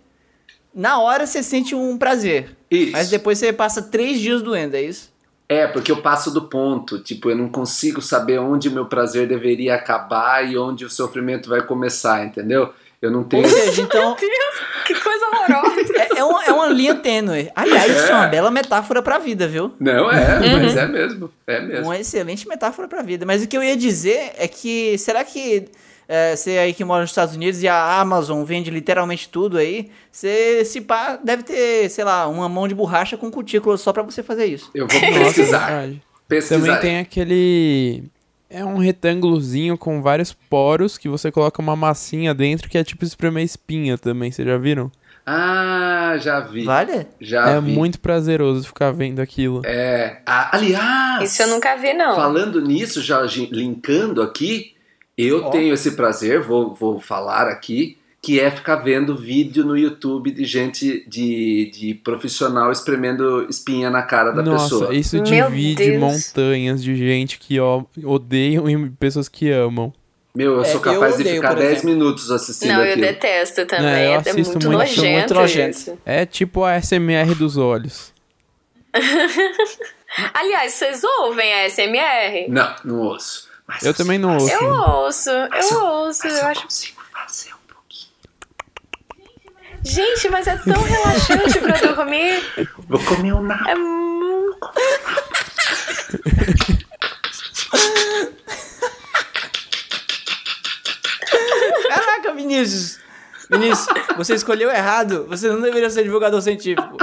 na hora você sente um prazer. Isso. Mas depois você passa três dias doendo, é isso? É, porque eu passo do ponto. Tipo, eu não consigo saber onde o meu prazer deveria acabar e onde o sofrimento vai começar, entendeu? Eu não tenho. Ou seja, então Deus, que coisa horrorosa. é, é uma, é uma linha tênue. Aliás, isso é uma bela metáfora pra vida, viu? Não, é, mas é mesmo. É mesmo. Uma excelente metáfora pra vida. Mas o que eu ia dizer é que será que é, você aí que mora nos Estados Unidos e a Amazon vende literalmente tudo aí, você se pá, deve ter, sei lá, uma mão de borracha com cutícula só pra você fazer isso. Eu vou Nossa, pesquisar. pesquisar. Também tem aquele. É um retângulozinho com vários poros que você coloca uma massinha dentro que é tipo espremer espinha também, vocês já viram? Ah, já vi. Vale? Já é vi. muito prazeroso ficar vendo aquilo. É. Ah, aliás, Isso eu nunca vi, não. falando nisso, já linkando aqui, eu tenho esse prazer, vou, vou falar aqui, que é ficar vendo vídeo no YouTube de gente, de, de profissional espremendo espinha na cara da Nossa, pessoa. isso Meu divide Deus. montanhas de gente que ó, odeiam e pessoas que amam. Meu, eu É, sou capaz eu de odeio, ficar por 10 exemplo. minutos assistindo Não, eu aquilo. detesto também. É, eu É, muito muito, nojento. muito nojento. isso. É tipo a SMR dos olhos. Aliás, vocês ouvem a SMR? Não, não ouço. Mas Eu também não ouço. Eu ouço, Mas eu ouço. Eu eu acho. consigo fazer um pouquinho. Gente, mas é tão relaxante pra dormir. Vou comer um nabo. É muito. Caraca, Vinícius! Vinícius, você escolheu errado. Você não deveria ser divulgador científico.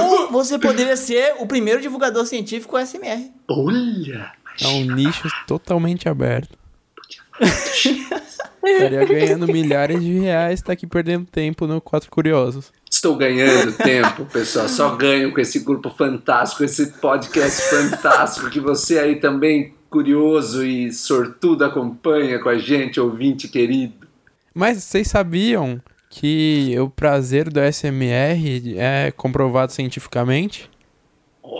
Ou você poderia ser o primeiro divulgador científico SMR. Olha! É um nicho totalmente aberto. Estaria ganhando milhares de reais, tá aqui perdendo tempo no Quatro Curiosos. Estou ganhando tempo, pessoal. Só ganho com esse grupo fantástico, esse podcast fantástico que você aí também curioso e sortudo acompanha com a gente, ouvinte querido. Mas vocês sabiam que o prazer do SMR é comprovado cientificamente?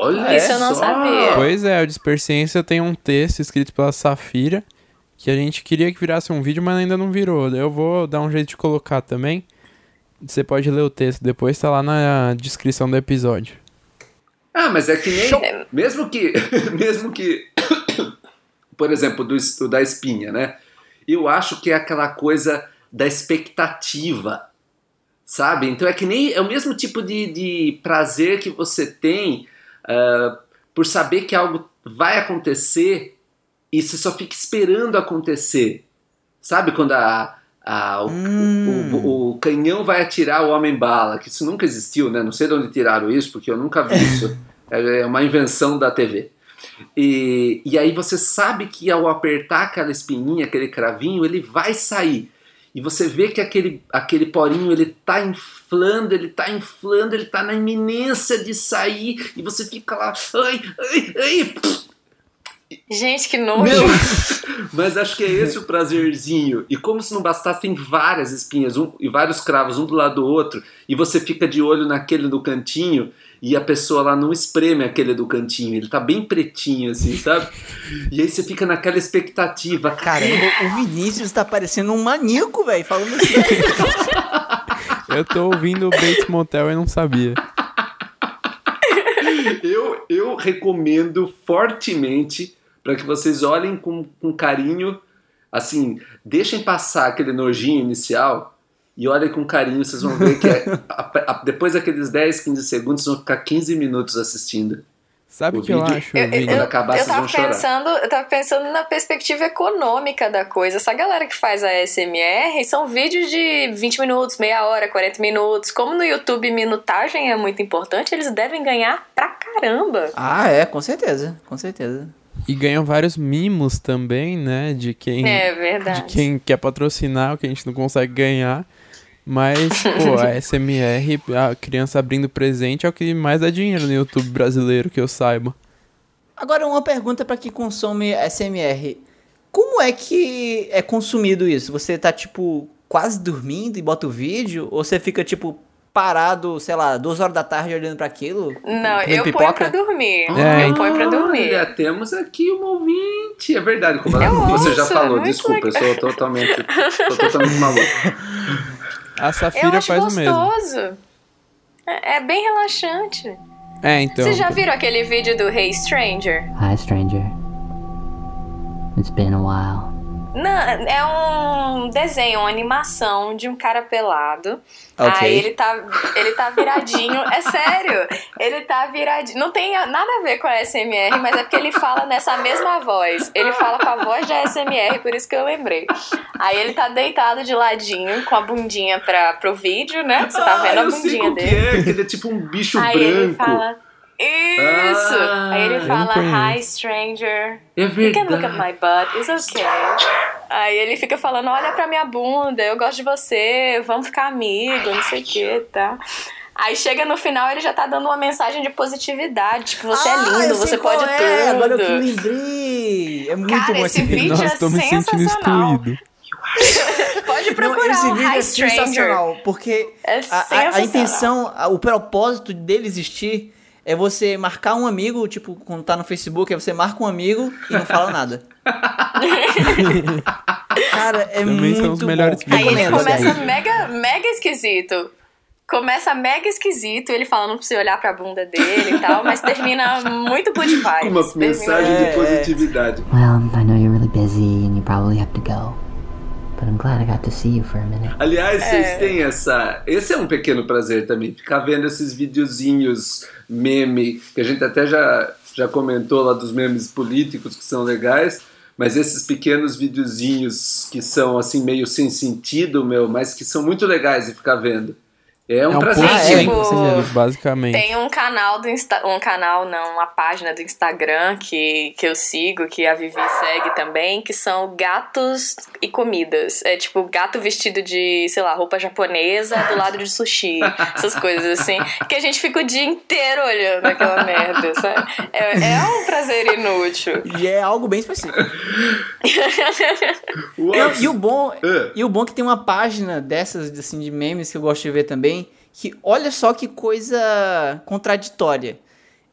Olha Isso eu não só. sabia. Pois é, o Disperciência tem um texto escrito pela Safira que a gente queria que virasse um vídeo, mas ainda não virou. Eu vou dar um jeito de colocar também. Você pode ler o texto depois, tá lá na descrição do episódio. Ah, mas é que nem. Mesmo que. Mesmo que. Por exemplo, do, do da espinha, né? Eu acho que é aquela coisa da expectativa. Sabe? Então é que nem. É o mesmo tipo de, de prazer que você tem ah, por saber que algo vai acontecer e você só fica esperando acontecer. Sabe? Quando a. a- o, Hum. o- o canhão vai atirar o homem-bala, que isso nunca existiu, né? Não sei de onde tiraram isso, porque eu nunca vi isso. É uma invenção da TV. E, e aí você sabe que ao apertar aquela espinhinha, aquele cravinho, ele vai sair. E você vê que aquele, aquele porinho ele tá inflando, ele tá inflando, ele tá na iminência de sair, e você fica lá, ai, ai, ai, Gente, que nojo. meu! Mas acho que é esse o prazerzinho. E como se não bastasse, tem várias espinhas um, e vários cravos, um do lado do outro, e você fica de olho naquele do cantinho, e a pessoa lá não espreme aquele do cantinho, ele tá bem pretinho, assim, sabe? E aí você fica naquela expectativa. Caramba, o Vinícius tá parecendo um maníaco, velho, falando assim. Eu tô ouvindo o Bates Motel e não sabia. Eu, eu recomendo fortemente para que vocês olhem com, com carinho, assim, deixem passar aquele nojinho inicial e olhem com carinho, vocês vão ver que é- a- a- depois daqueles 10, 15 segundos, vocês vão ficar 15 minutos assistindo. Sabe O o que eu vídeo- acho, Eu, Vini? Quando acabar, eu vocês tava chorar. pensando, eu tava pensando na perspectiva econômica da coisa. Essa galera que faz a SMR são vídeos de 20 minutos, meia hora, 40 minutos. Como no YouTube minutagem é muito importante, eles devem ganhar pra caramba. Ah, é, com certeza, com certeza. E ganham vários mimos também, né? De quem, É de verdade. quem quer patrocinar, o que a gente não consegue ganhar. Mas, pô, a SMR, a criança abrindo presente é o que mais dá dinheiro no YouTube brasileiro, que eu saiba. Agora, uma pergunta pra quem consome SMR. Como é que é consumido isso? Você tá, tipo, quase dormindo e bota o vídeo? Ou você fica, tipo, parado, sei lá, duas horas da tarde olhando pra aquilo? Não, eu ponho pipoca? pra dormir. É, eu ponho pra dormir. Olha, temos aqui uma ouvinte. É verdade, como Eu você já ouço, falou, muito desculpa, eu sou totalmente, tô totalmente maluco. A Safira faz o mesmo. gostoso. É, é bem relaxante. É, então. Vocês já viram aquele vídeo do Hey Stranger? Hi, stranger. It's been a while. Não, é um desenho, uma animação de um cara pelado. Ok. Aí ele tá, ele tá viradinho. É sério. Ele tá viradinho. Não tem nada a ver com a SMR, mas é porque ele fala nessa mesma voz. Ele fala com a voz da SMR, por isso que eu lembrei. Aí ele tá deitado de ladinho, com a bundinha pra, pro vídeo, né? Você tá vendo ah, a eu sei bundinha qual que dele. é, que ele é tipo um bicho Aí branco. ele fala. Isso! Ah, Aí ele não fala, hi stranger. É You can look at my butt, it's okay. Aí ele fica falando, olha pra minha bunda, eu gosto de você, vamos ficar amigos, não sei o que, tá? Aí chega no final, ele já tá dando uma mensagem de positividade, tipo, você é Ah, lindo, eu você pode é, tudo. Agora eu que lembrei. É muito Cara, bom esse esse vídeo. Nossa, é tô me sentindo sensacional. excluído. Pode Não, procurar esse o vídeo Hi é Stranger. sensacional, porque É a- a, a, intenção, a- o propósito dele existir é você marcar um amigo, tipo, quando tá no Facebook, é você marca um amigo e não fala nada. Cara, é Também muito são os bom. melhores vídeos. Aí ele começa mega, mega esquisito. Começa mega esquisito, ele falando pra você olhar pra bunda dele e tal, mas termina muito good vibes. Com uma Termina- mensagem É, de positividade. Well, I know you're really busy and you probably have to go. But I'm glad I got to see you for a minute. Aliás, vocês É. têm essa. Esse é um pequeno prazer também, ficar vendo esses videozinhos meme, que a gente até já, já comentou lá dos memes políticos que são legais, mas esses pequenos videozinhos que são assim meio sem sentido, meu, mas que são muito legais de ficar vendo. É um, é um prazer. é, tipo, basicamente. Tem um canal do Insta um canal não, uma página do Instagram que, que eu sigo, que a Vivi segue também, que são gatos e comidas. É tipo gato vestido de, sei lá, roupa japonesa do lado de sushi, essas coisas assim, que a gente fica o dia inteiro olhando aquela merda, sabe? É, é um prazer inútil. E é algo bem específico. Não, e o bom, É. e o bom é que tem uma página dessas assim de memes que eu gosto de ver também, que olha só que coisa contraditória.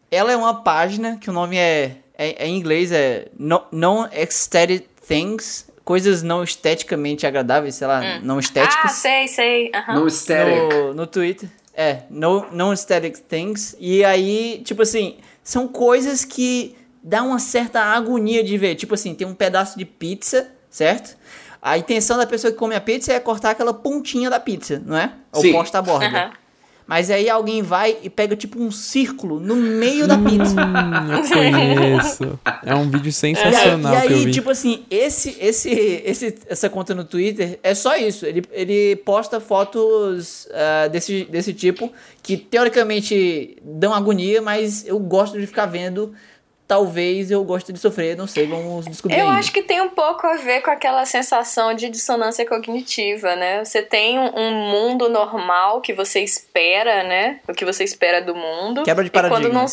Ela é uma página que o nome é, é, é em inglês é no, non aesthetic things, coisas não esteticamente agradáveis, sei lá, não Ah, estéticas. sei, sei. aham. No static. no, no Twitter. É, no, non aesthetic things. E aí, tipo assim, são coisas que dá uma certa agonia de ver. Tipo assim, tem um pedaço de pizza, certo? A intenção da pessoa que come a pizza é cortar aquela pontinha da pizza, não é? Ou posta a borda. Aham. Mas aí alguém vai e pega tipo um círculo no meio da pizza. Hum, eu conheço. É um vídeo E aí, sensacional e que eu aí, vi. tipo assim, esse, esse, esse, essa conta no Twitter é só isso. Ele, ele posta fotos ah, desse, desse tipo que teoricamente dão agonia, mas eu gosto de ficar vendo. Talvez eu goste de sofrer, não sei, vamos descobrir Eu ainda. acho que tem um pouco a ver com aquela sensação de dissonância cognitiva, né? Você tem um um mundo normal que você espera, né? O que você espera do mundo. Quebra de E quando paradigma. não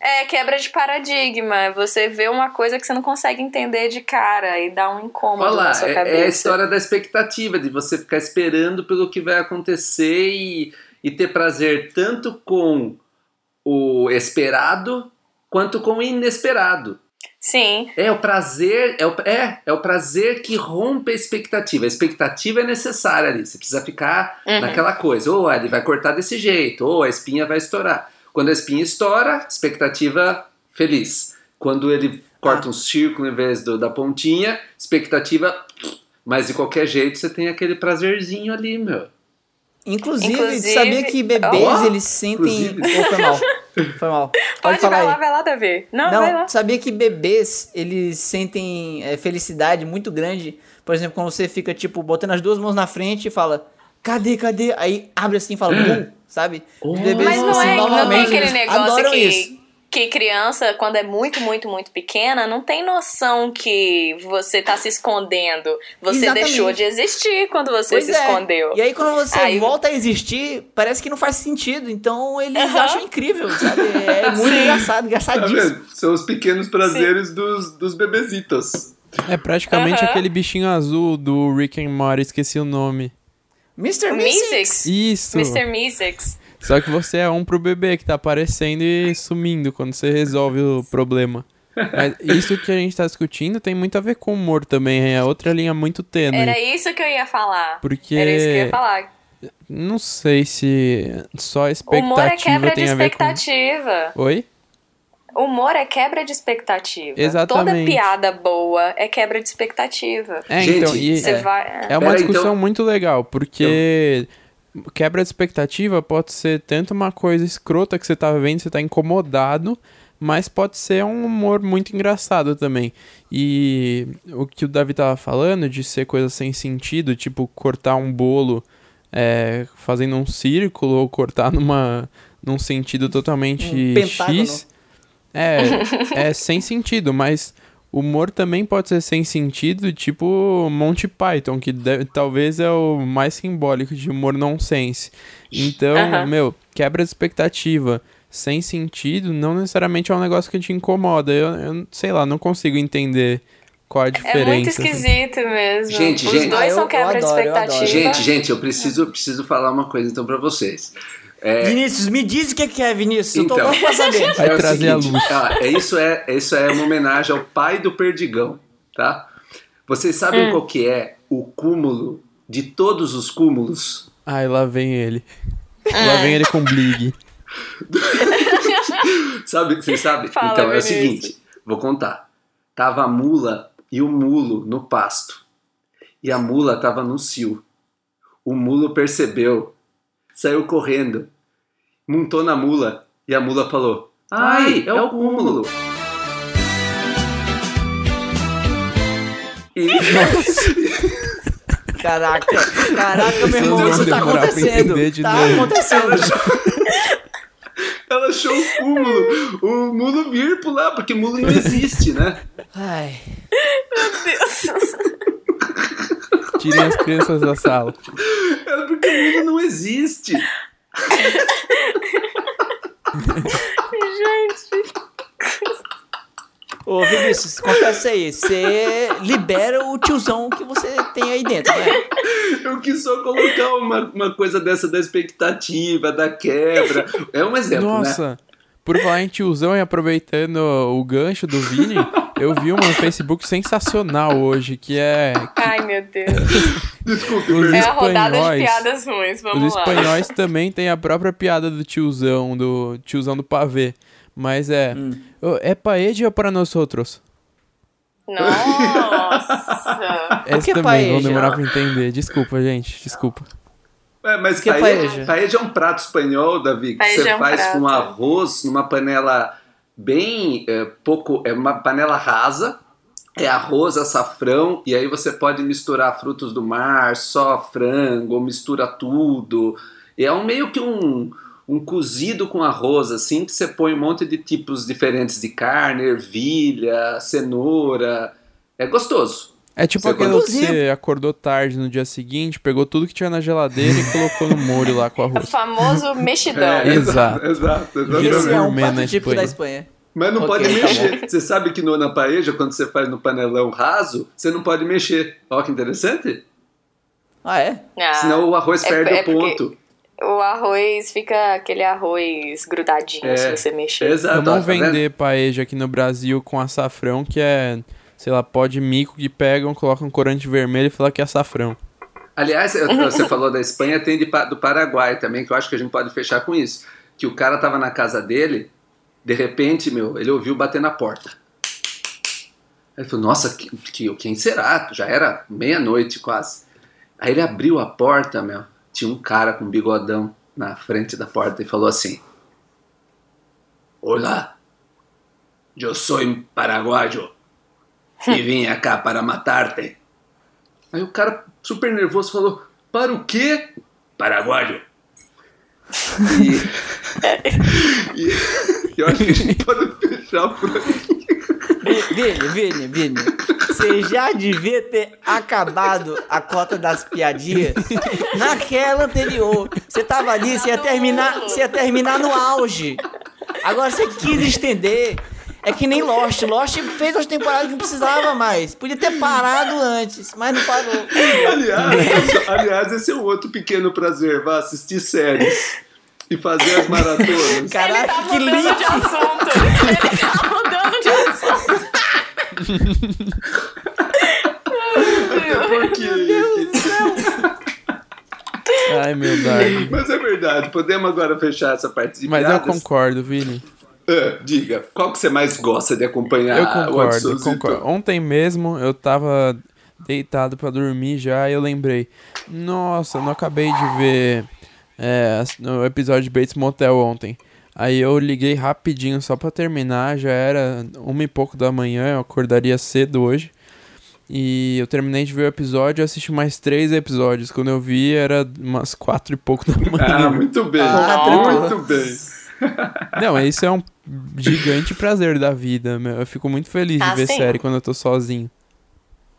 É, quebra de paradigma. Você vê uma coisa que você não consegue entender de cara e dá um incômodo Olha lá, na sua é, cabeça. é a história da expectativa, de você ficar esperando pelo que vai acontecer e, e ter prazer tanto com o esperado quanto com o inesperado. Sim. É o prazer, é o, é, é o prazer que rompe a expectativa. A expectativa é necessária ali. Você precisa ficar Uhum. naquela coisa. Ou ele vai cortar desse jeito, ou a espinha vai estourar. Quando a espinha estoura, expectativa feliz. Quando ele corta um círculo em vez do, da pontinha, expectativa. Mas de qualquer jeito você tem aquele prazerzinho ali, meu. Inclusive, Inclusive- sabia que bebês Ó, eles sentem. inclusive. Oh, foi mal. Foi mal. Pode, Pode, falar vai aí. lá, vai lá, Davi. Não, vai lá. Não, sabia que bebês, eles sentem é, felicidade muito grande. Por exemplo, quando você fica, tipo, botando as duas mãos na frente e fala, cadê, cadê? Aí abre assim e fala, bum, sabe? Os bebês, Mas não assim, é, não tem normalmente, aquele negócio adoram que, isso. Que criança, quando é muito, muito, muito pequena, não tem noção que você tá se escondendo. Você Exatamente. deixou de existir quando você Pois se é. escondeu. E aí quando você Aí- volta a existir, parece que não faz sentido. Então eles Aham. acham incrível, sabe? É muito engraçado, Tá engraçadíssimo. vendo? São os pequenos prazeres dos, dos bebezitos. É praticamente Aham. aquele bichinho azul do Rick and Morty, esqueci o nome. Mr. Mystics. Isso! Mr. Mystics. Só que você é um pro bebê que tá aparecendo e sumindo quando você resolve o problema. Mas isso que a gente tá discutindo tem muito a ver com humor também, é outra linha muito tênue. Era isso que eu ia falar. Porque Era isso que eu ia falar. não sei se só a O humor é expectativa quebra de tem a ver com. expectativa. Oi? Humor é quebra de expectativa. Toda Exatamente. piada boa é quebra de expectativa. É, Gente, então, e Você é, vai. é uma Pera aí, discussão então- muito legal, porque quebra de expectativa pode ser tanto uma coisa escrota que você tá vendo, você tá incomodado, mas pode ser um humor muito engraçado também. E o que o Davi tava falando de ser coisa sem sentido, tipo cortar um bolo é, fazendo um círculo ou cortar numa num sentido totalmente Um. X. É, é sem sentido, mas humor também pode ser sem sentido, tipo Monty Python, que deve- talvez é o mais simbólico de humor nonsense. Então, meu, quebra de expectativa sem sentido não necessariamente é um negócio que te incomoda. Eu, eu sei lá, não consigo entender qual a diferença. É muito assim. esquisito mesmo. Gente, Os gente. dois eu- são eu quebra de adoro, eu adoro. expectativa. Gente, gente, eu preciso, preciso falar uma coisa então pra vocês. É, Vinícius, me diz o que que é, Vinícius. Eu tô Então. louco pra saber. Vai é o trazer a seguinte, luz. ah, é isso é isso é uma homenagem ao pai do Perdigão, tá? Vocês sabem Hum. qual que é o cúmulo de todos os cúmulos? Ai, lá vem ele. Ah. Lá vem ele com Blig. Sabe, vocês sabem? Fala, então é o seguinte, vou contar. Tava a mula e o mulo no pasto. e a mula estava no cio. O mulo percebeu, saiu correndo, montou na mula e a mula falou: Ai, é o cúmulo. E... Caraca, caraca, meu irmão, isso tá acontecendo. Tá novo. acontecendo. Ela achou o cúmulo, o mulo vir pular, porque mulo não existe, né? Ai. Tirem as crianças da sala. Ela, porque o mulo não existe. Ô, Vinícius, confessa aí, você libera o tiozão que você tem aí dentro, né? Eu quis só colocar uma, uma coisa dessa da expectativa, da quebra. É um exemplo, né? Nossa, por falar em tiozão e aproveitando o gancho do Vini, eu vi uma no Facebook sensacional hoje, que é Ai, meu Deus. Desculpe, Os É a rodada de espanhóis. piadas ruins, vamos Os lá. espanhóis também têm a própria piada do tiozão, do tiozão do pavê. Mas é. "Oh, É paella para nós outros. Nossa! Essa que também vão paella? demorar pra entender. Desculpa, gente. Desculpa. É, mas Que é paella, paella? paella é um prato espanhol, Davi, que Paella você é um faz prato. com arroz numa panela bem é, pouco, é uma panela rasa, é arroz, açafrão, e aí você pode misturar frutos do mar, só frango, mistura tudo. E é um meio que um, um cozido com arroz, assim, que você põe um monte de tipos diferentes de carne, ervilha, cenoura. É gostoso. É tipo Você aquele que você acordou tarde no dia seguinte, pegou tudo que tinha na geladeira e colocou no molho lá com O arroz. famoso mexidão. É, Exato. exato, Virou Esse exatamente. é um prato típico da Espanha. Mas não Ok, pode tá mexer. Você sabe que no, na paeja, quando você faz no panelão raso, você não pode mexer. Olha que interessante. Ah, é? Ah, Senão o arroz é- perde é o ponto. O arroz fica aquele arroz grudadinho É, se você mexer. Exato. Vamos tá vender paeja aqui no Brasil com açafrão, que é, sei lá, pó de mico que pegam, colocam corante vermelho e falam que é açafrão. Aliás, eu- você falou da Espanha, tem de do Paraguai também, que eu acho que a gente pode fechar com isso. Que o cara tava na casa dele, de repente, meu, ele ouviu bater na porta. Ele falou, nossa, que, que- quem será? Já era meia-noite quase. Aí ele abriu a porta, meu, tinha um cara com um bigodão na frente da porta e falou assim: Olá, eu sou paraguaio e vim cá para matar-te. Aí o cara, super nervoso, falou: Para o quê? Paraguaio. E, e eu acho que a gente pode fechar por aqui. Vi- Vini, Vini, Vini. Você já devia ter acabado a cota das piadinhas naquela anterior. Você tava ali, você ia terminar, você ia terminar no auge. Agora você quis estender. É que nem Lost. Lost fez as temporadas que não precisava mais. Podia ter parado antes, mas não parou. Aliás, aliás, esse é um outro pequeno prazer. Vá assistir séries e fazer as maratonas. Ele Caraca, tá que mudando link. de assunto. Ele tá mudando de assunto. Até porque. Ai, meu Deus. Mas é verdade, podemos agora fechar essa parte de Mas eu piadas? concordo, Vini. Ah, diga, qual que você mais gosta de acompanhar Eu concordo, eu concordo. Ontem mesmo eu tava deitado pra dormir já e eu lembrei. Nossa, eu não acabei de ver é, o episódio de Bates Motel ontem. Aí eu liguei rapidinho só pra terminar, já era uma e pouco da manhã, eu acordaria cedo hoje. E eu terminei de ver o episódio, eu assisti mais três episódios. Quando eu vi era umas quatro e pouco da manhã. Ah, muito bem, Ah, muito bem. Não, isso é um gigante prazer da vida, meu. Eu fico muito feliz de Ah, ver sim. série quando eu tô sozinho.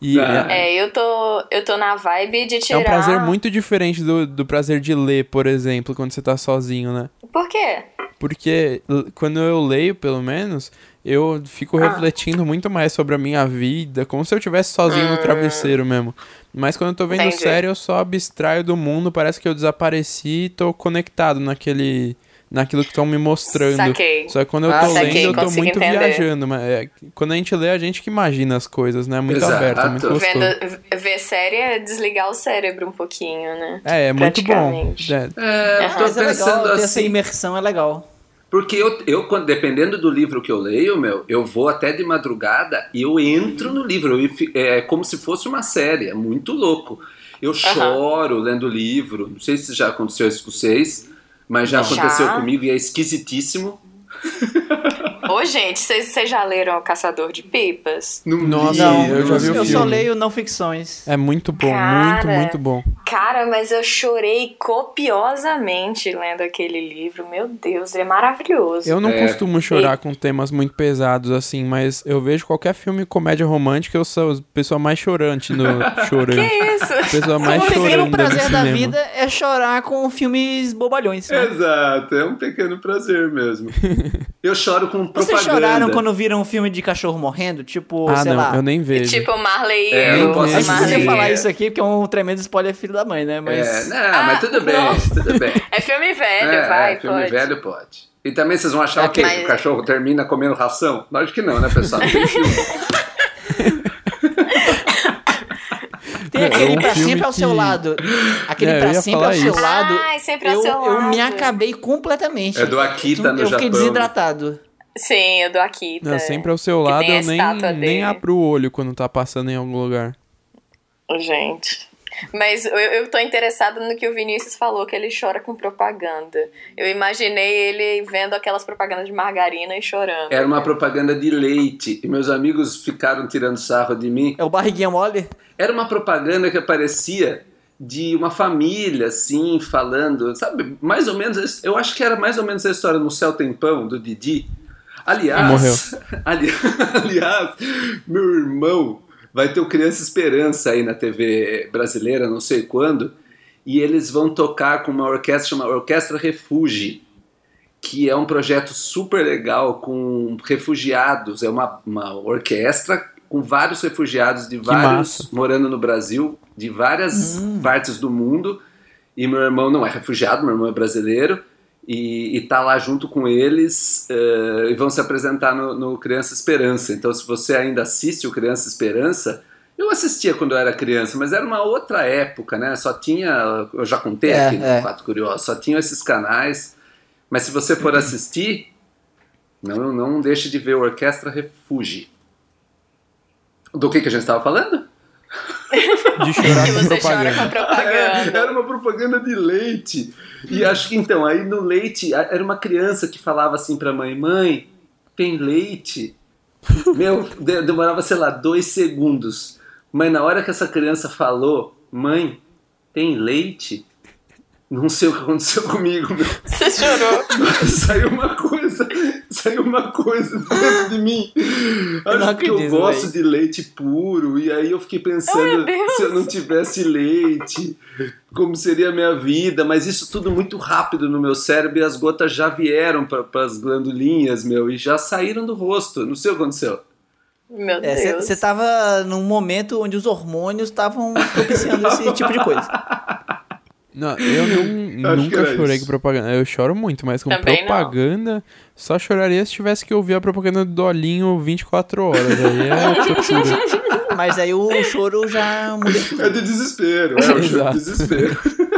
E Ah. é, É, eu tô, eu tô na vibe de é tirar... um prazer muito diferente do, do prazer de ler, por exemplo, quando você tá sozinho, né? Por quê? Porque quando eu leio, pelo menos, eu fico Ah. refletindo muito mais sobre a minha vida, como se eu estivesse sozinho no travesseiro mesmo. Mas quando eu tô vendo Hum. Entendi. série, eu só abstraio do mundo, parece que eu desapareci e tô conectado naquele naquilo que estão me mostrando. Saquei. Só que quando eu Ah, tô saquei, lendo, eu tô muito entender. viajando. Mas é, quando a gente lê, a gente que imagina as coisas, né? Muito Exato. aberto, é muito gostoso. Vendo, ver série é desligar o cérebro um pouquinho, né? É, é muito bom. É, É, tô Mas é legal, pensando ter essa assim, imersão é legal. Porque eu, eu, quando- dependendo do livro que eu leio, meu, eu vou até de madrugada e eu entro no livro. Eu, fi- é como se fosse uma série, é muito louco. Eu choro lendo o livro. Não sei se já aconteceu isso com vocês, mas já aconteceu Já. comigo e é esquisitíssimo. Ô, gente, vocês já leram O Caçador de Pipas? Não Nossa, Não, eu já vi o eu filme. só leio não ficções. É muito bom, Cara. muito, muito bom. Cara, mas eu chorei copiosamente lendo aquele livro. Meu Deus, ele é maravilhoso. Eu não É. costumo chorar com temas muito pesados assim, mas eu vejo qualquer filme comédia romântica, eu sou a pessoa mais chorante no chorante. Que isso? A pessoa mais O pequeno chorando no prazer da cinema. vida é chorar com filmes bobalhões. né? Exato, é um pequeno prazer mesmo. Eu choro com Vocês propaganda. choraram quando viram um filme de cachorro morrendo? Tipo, Ah, sei não, lá. eu nem vejo. Tipo Marley e É, eu eu. não posso Marley. falar isso aqui porque é um tremendo spoiler filho da mãe, né? Mas. É, não, Ah, mas tudo bem, não. tudo bem. É filme velho, É, vai, é, filme pode. velho pode. E também vocês vão achar o quê? Mas- Que o cachorro termina comendo ração? Lógico que não, né, pessoal? Não tem filme. Tem É aquele um pra sempre ao seu que- lado. Aquele É, eu pra sempre ao seu isso. lado. Ai, sempre ao eu, seu eu me lado. acabei completamente. É do Akita no Eu fiquei Japão. desidratado. Sim, eu dou aqui. Não, sempre ao seu Que lado, eu nem, nem dele. abro o olho quando tá passando em algum lugar. Gente. Mas eu, eu tô interessada no que o Vinícius falou, que ele chora com propaganda. Eu imaginei ele vendo aquelas propagandas de margarina e chorando. Era uma propaganda de leite. E meus amigos ficaram tirando sarro de mim. É o barriguinha mole? Era uma propaganda que aparecia de uma família, assim, falando, sabe? Mais ou menos, eu acho que era mais ou menos a história no Céu Tem Pão, do Didi. Aliás, Morreu. ali- aliás, meu irmão vai ter o Criança Esperança aí na TV brasileira, não sei quando, e eles vão tocar com uma orquestra chamada Orquestra Refuge, que é um projeto super legal com refugiados, é uma, uma orquestra com vários refugiados de vários massa. morando no Brasil, de várias partes do mundo, e meu irmão não é refugiado, meu irmão é brasileiro, e, e tá lá junto com eles eh, e vão se apresentar no, no Criança Esperança. Então, se você ainda assiste o Criança Esperança, eu assistia quando eu era criança, mas era uma outra época, né? Só tinha, eu já contei É, aqui no é. Fato Curioso, só tinham esses canais. Mas se você for assistir, não, não deixe de ver o Orquestra Refuge. Do que, que a gente estava falando? De chorar Que com você chora propaganda. com a propaganda. É, era uma propaganda de leite. E acho que então, aí no leite, era uma criança que falava assim pra mãe: Mãe, tem leite? Meu, de- demorava, sei lá, dois segundos. Mas na hora que essa criança falou: Mãe, tem leite? Não sei o que aconteceu comigo, meu. Você chorou. saiu uma coisa, saiu uma coisa dentro de mim. Acho não que eu gosto véi. de leite puro, e aí eu fiquei pensando Deus. se eu não tivesse leite, como seria a minha vida, mas isso tudo muito rápido no meu cérebro e as gotas já vieram para as glandulinhas, meu, e já saíram do rosto. Não sei o que aconteceu. Meu É, Deus. Você tava num momento onde os hormônios estavam propiciando esse tipo de coisa. Não, eu não- nunca chorei isso. com propaganda. Eu choro muito, mas com Também não. propaganda, só choraria se tivesse que ouvir a propaganda do Dolinho 24 horas. Aí é tortura. Mas aí o choro já. É de desespero, é o choro de desespero.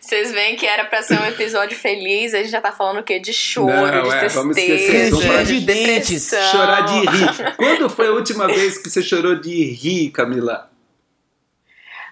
Vocês veem que era pra ser um episódio feliz, a gente já tá falando o quê? De choro, Não, de é, vamos esquecer, tristeza, vamos falar de dentes. Chorar de rir. Quando foi a última vez que você chorou de rir, Camila?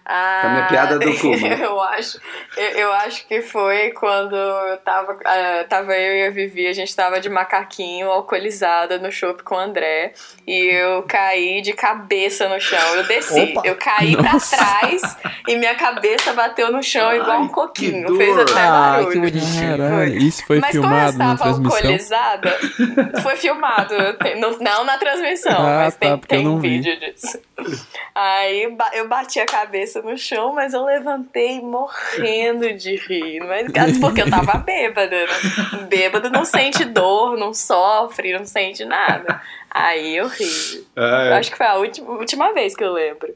Ah, Com a minha piada do Kuma. Eu acho, eu, eu acho que foi quando eu tava, ah, tava eu e a Vivi, a gente tava de macaquinho alcoolizada no shopping com o André e eu caí de cabeça no chão. Eu desci, Opa. eu caí pra trás e minha cabeça bateu no chão igual Ai, um coquinho. Fez até Ah, barulho. que bonitinho. Caralho, isso foi Mas filmado como eu estava alcoolizada, foi filmado. Tem- Não, não na transmissão, Ah, mas tem, tá, eu tem não vi. vídeo disso. Aí eu bati a cabeça no chão, mas eu levantei morrendo de rir. Mas porque eu tava bêbada. Né? Bêbado não sente dor, não sofre, não sente nada. Aí eu ri. Ah, Eu é. acho que foi a última, última vez que eu lembro.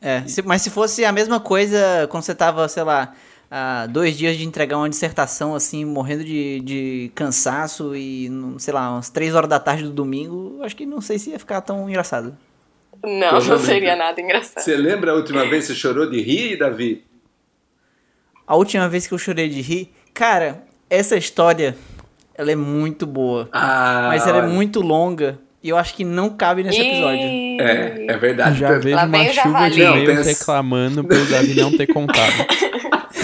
É, se- mas se fosse a mesma coisa quando você tava, sei lá, há dois dias de entregar uma dissertação, assim, morrendo de, de cansaço e, não- sei lá, umas três horas da tarde do domingo, acho que não sei se ia ficar tão engraçado. Não, não seria nada engraçado. Você lembra a última vez que você chorou de rir, Davi? A última vez que eu chorei de rir, cara, essa história Ela é muito boa. Ah, Mas ela é olha. muito longa e eu acho que não cabe nesse episódio. É, é verdade. Já vejo Lá uma chuva de e-mails pensa- reclamando pelo Davi não ter contado.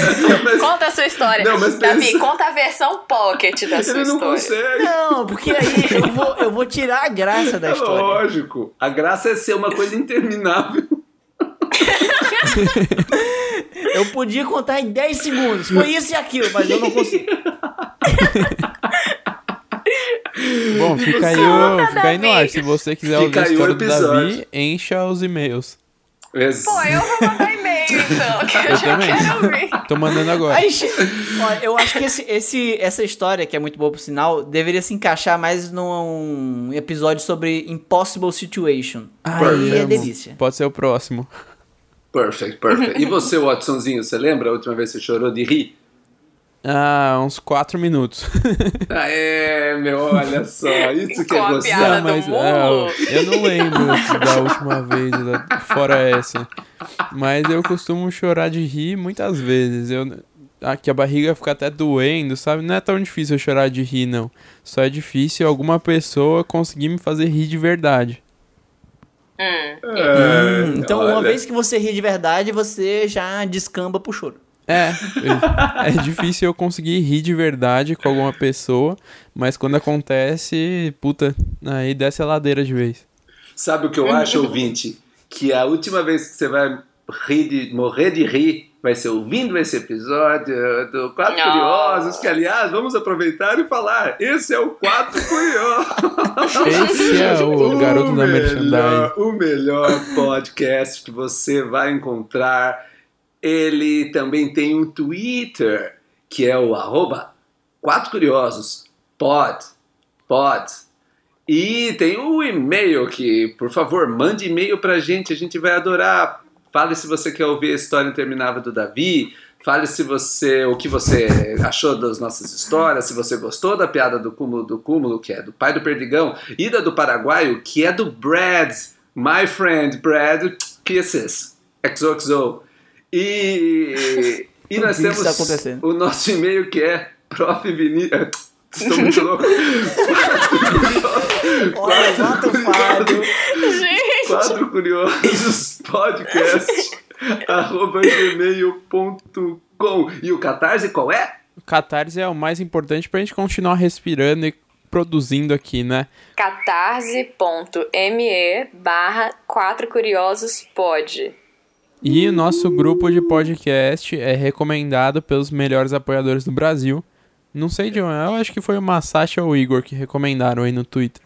Mas Conta a sua história. Não, mas Davi, pensa- conta a versão pocket da sua ele não história. consegue. Não, porque aí eu vou, eu vou tirar a graça da É história. lógico. A graça é ser uma coisa interminável. Eu podia contar em 10 segundos. Foi isso e aquilo, mas eu não consigo. Bom, fica aí, o, fica aí no ar. Se você quiser ouvir Fica a aí o história do. Davi, encha os e-mails. Ex- Pô, eu vou mandar e-mail então, que eu, Eu já também. quero ouvir. Tô mandando agora. Aí, Olha, eu acho que esse, esse- essa história, que é muito boa por sinal, deveria se encaixar mais num episódio sobre Impossible Situation. Aí é delícia. Pode ser o próximo. Perfect, perfect. E você, Watsonzinho, você lembra a última vez que você chorou de rir? Ah, uns 4 minutos. Ah, é, meu, olha só. Isso que é piada. Não, mas é, eu não lembro da última vez, da- fora essa. Mas eu costumo chorar de rir muitas vezes. Eu, aqui a barriga fica até doendo, sabe? Não é tão difícil eu chorar de rir, não. Só é difícil alguma pessoa conseguir me fazer rir de verdade. Hum. É, Hum, então, olha. uma vez que você ri de verdade, você já descamba pro choro. É, é difícil eu conseguir rir de verdade com alguma pessoa, mas quando acontece, puta, aí desce a ladeira de vez. Sabe o que eu acho, ouvinte? Que a última vez que você vai rir de, morrer de rir vai ser ouvindo esse episódio do Quatro Não. Curiosos, que aliás, vamos aproveitar e falar, esse é o Quatro Curiosos. Esse é o garoto da merchandising. melhor, o melhor podcast que você vai encontrar. Ele também tem um Twitter, que é o arroba Quatro Curiosos, pod, pod. E tem o e-mail que, por favor, mande e-mail pra gente, a gente vai adorar. Fale se você quer ouvir a história interminável do Davi. Fale se você o que você achou das nossas histórias, se você gostou da piada do cúmulo do cúmulo, que é do pai do perdigão, e da do paraguaio, que é do Brad, my friend Brad, kisses, XOXO. E, e nós que temos o nosso e-mail que é prof. Vinícius. Estou muito louco. Olha, mata o Fábio. Gente, Quadro Curiosos Podcast arroba gmail.com E o Catarse qual é? O Catarse é o mais importante pra gente continuar respirando e produzindo aqui, né? catarse.me barra 4 curiosos pode. E o nosso grupo de podcast é recomendado pelos melhores apoiadores do Brasil. Não sei de onde, eu acho que foi o Masashi ou o Igor que recomendaram aí no Twitter.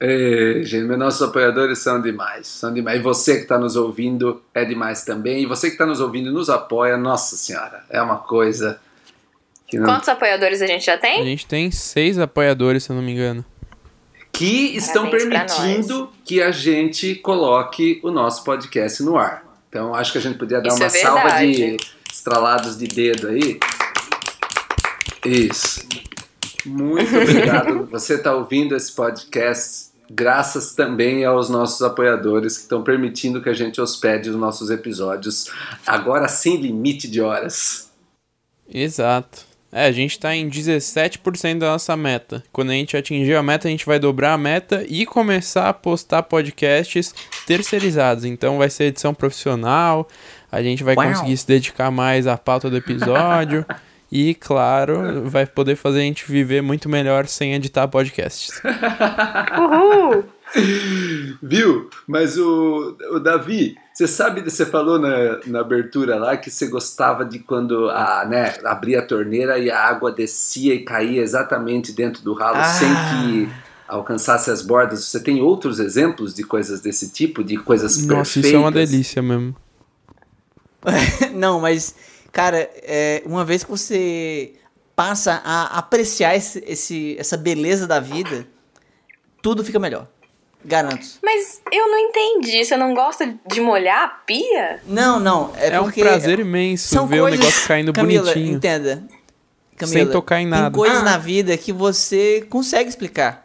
Ei, gente, mas nossos apoiadores são demais, são demais. E você que está nos ouvindo é demais também. E você que está nos ouvindo e nos apoia, nossa senhora, é uma coisa que, não- Quantos apoiadores a gente já A tem? gente tem seis apoiadores, se eu não me engano. que estão Parabéns permitindo que a gente coloque o nosso podcast no ar. Então acho que a gente podia dar Isso uma é salva de estralados de dedo aí. Isso. Muito obrigado. Você está ouvindo esse podcast graças também aos nossos apoiadores que estão permitindo que a gente hospede os nossos episódios agora sem limite de horas. Exato. É, a gente tá em 17% da nossa meta. Quando a gente atingir a meta, a gente vai dobrar a meta e começar a postar podcasts terceirizados. Então vai ser edição profissional, a gente vai Uau. conseguir se dedicar mais à pauta do episódio. e, claro, vai poder fazer a gente viver muito melhor sem editar podcasts. Uhul! Viu? Mas o, o Davi, você sabe, você falou na, na abertura lá que você gostava de quando a, né, abria a torneira e a água descia e caía exatamente dentro do ralo Ah. sem que alcançasse as bordas. Você tem outros exemplos de coisas desse tipo, de coisas Nossa, perfeitas? isso é uma delícia mesmo. Não, mas, cara, é, uma vez que você passa a apreciar esse, esse- essa beleza da vida, tudo fica melhor. Garanto. Mas eu não entendi. Você não gosta de molhar a pia? Não, não. É, É, um prazer imenso são ver coisas, o negócio caindo Camila, bonitinho. entenda. Sem tocar em nada. Tem coisas Ah. na vida que você consegue explicar.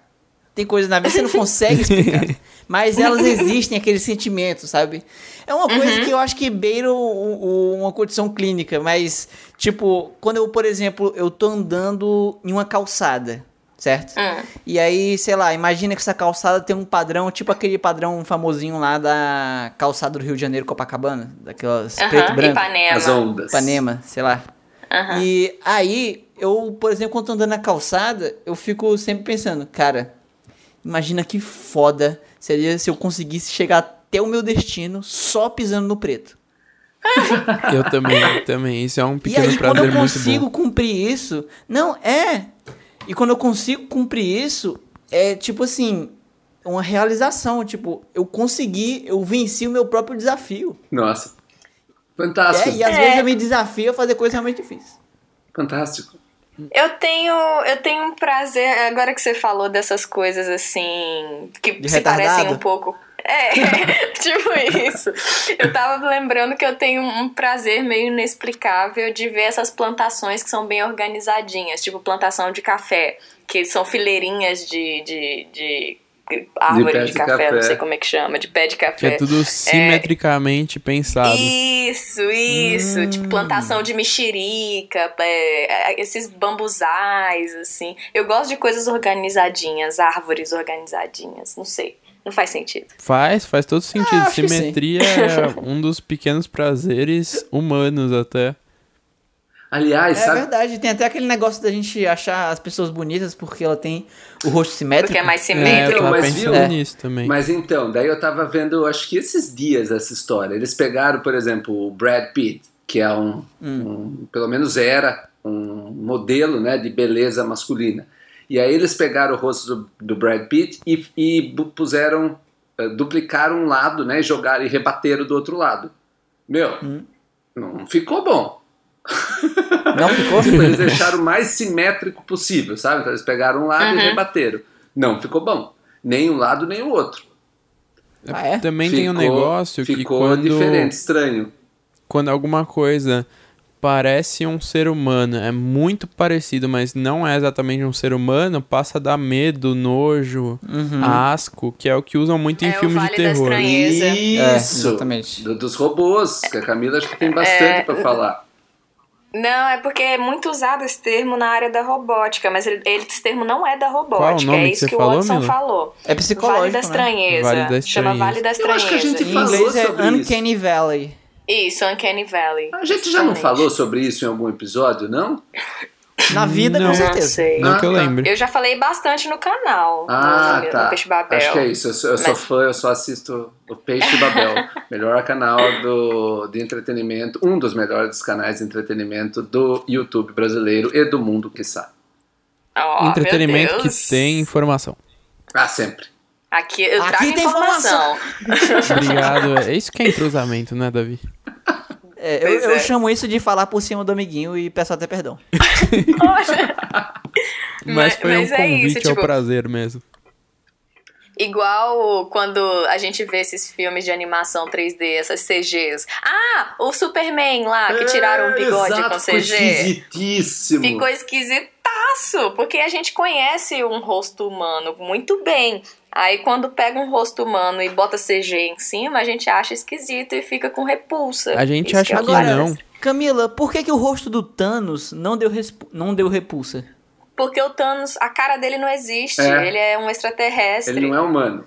Tem coisas na vida que você não consegue explicar. mas elas existem, aqueles sentimentos, sabe? É uma Uhum. coisa que eu acho que beira o- o- uma condição clínica, mas, tipo, quando eu, por exemplo, eu tô andando em uma calçada certo? Hum. E aí, sei lá, imagina que essa calçada tem um padrão, tipo aquele padrão famosinho lá da calçada do Rio de Janeiro, Copacabana, daquelas Aham, preto e branco. Ipanema. As ondas. Ipanema, sei lá. Aham. E aí, eu, por exemplo, quando tô andando na calçada, eu fico sempre pensando, cara, imagina que foda seria se eu conseguisse chegar até o meu destino só pisando no preto. Eu também, eu também. Isso é um E pequeno aí, quando prazer eu muito consigo bom. cumprir isso. Não, é. E quando eu consigo cumprir isso, é tipo assim. Uma realização. Tipo, eu consegui, eu venci o meu próprio desafio. Nossa. Fantástico. É, e às É. vezes eu me desafio a fazer coisas realmente difíceis. Fantástico. Eu tenho, eu tenho um prazer, agora que você falou dessas coisas assim, que De se parecem retardado? um pouco. É, tipo isso. Eu tava lembrando que eu tenho um prazer meio inexplicável de ver essas plantações que são bem organizadinhas, tipo plantação de café, que são fileirinhas de, de, de árvore de, de café, café. não sei como é que chama, de pé de Que café. é tudo simetricamente pensado. Isso, isso. Hum. Tipo, plantação de mexerica, é, é, esses bambuzais, assim. Eu gosto de coisas organizadinhas, árvores organizadinhas. Não sei. Não faz sentido. Faz, faz todo sentido. acho que sim. Simetria é um dos pequenos prazeres humanos até. Aliás, É sabe? verdade, tem até aquele negócio da gente achar as pessoas bonitas porque ela tem o rosto simétrico. Porque é mais É, eu simétrico. tava mas viu? nisso também. Mas então, daí eu tava vendo, acho que esses dias essa história. Eles pegaram, por exemplo, o Brad Pitt, que é um, um- pelo menos era um modelo, né, de beleza masculina. E aí eles pegaram o rosto do, do Brad Pitt e, e puseram, eh, duplicaram um lado, né, e jogaram e rebateram do outro lado. Meu, não ficou bom. Não ficou? Tipo, eles deixaram o mais simétrico possível, sabe? Então eles pegaram um lado e Uhum. rebateram. Não ficou bom. Nem um lado, nem o outro. Ah, é? Também tem um Ficou- negócio que ficou quando, diferente, estranho. quando alguma coisa parece um ser humano, é muito parecido, mas não é exatamente um ser humano, passa a dar medo, nojo, Uhum. asco, que é o que usam muito em É, filmes de Vale da terror. Estranheza. É, Isso. exatamente. Do- dos robôs, que a Camila acho que tem bastante É. pra falar. Não, é porque é muito usado esse termo na área da robótica, mas ele, ele- esse termo não é da robótica. Qual o nome é que isso você que, o falou, Watson Mila? falou. É psicológico, Vale da né? Estranheza. Vale da Chama Estranheza. Vale da Eu acho que a Estranheza. gente Em falou inglês é Uncanny Valley. Isso, Uncanny Valley. A gente já não falou sobre isso em algum episódio, não? Na vida, Não. com Não certeza. sei. Não Ah, que eu lembre. Eu já falei bastante no canal. Ah, no, tá. no Peixe Babel. Acho que é isso. Eu sou, eu sou Mas- fã, eu só assisto o Peixe Babel. melhor canal do, de entretenimento, um dos melhores canais de entretenimento do YouTube brasileiro e do mundo, quiçá. Oh, meu Entretenimento que tem informação. Ah, sempre. Aqui eu Aqui trago tem informação. Obrigado. É isso que é entrosamento, né, Davi? É, eu, eu é. chamo isso de falar por cima do amiguinho e peço até perdão. Mas, Mas- foi mas um é convite isso, ao tipo- prazer mesmo. Igual quando a gente vê esses filmes de animação 3D, essas CGs. Ah, o Superman lá, que tiraram o bigode É, Exato, com ficou CG. esquisitíssimo. Ficou esquisitaço, porque a gente conhece um rosto humano muito bem. Aí quando pega um rosto humano e bota CG em cima, a gente acha esquisito e fica com repulsa. A gente Isso acha é que Agora- não. Camila, por que, que o rosto do Thanos não deu, não deu repulsa? Porque o Thanos, a cara dele não existe. É. Ele é um extraterrestre. Ele não é humano.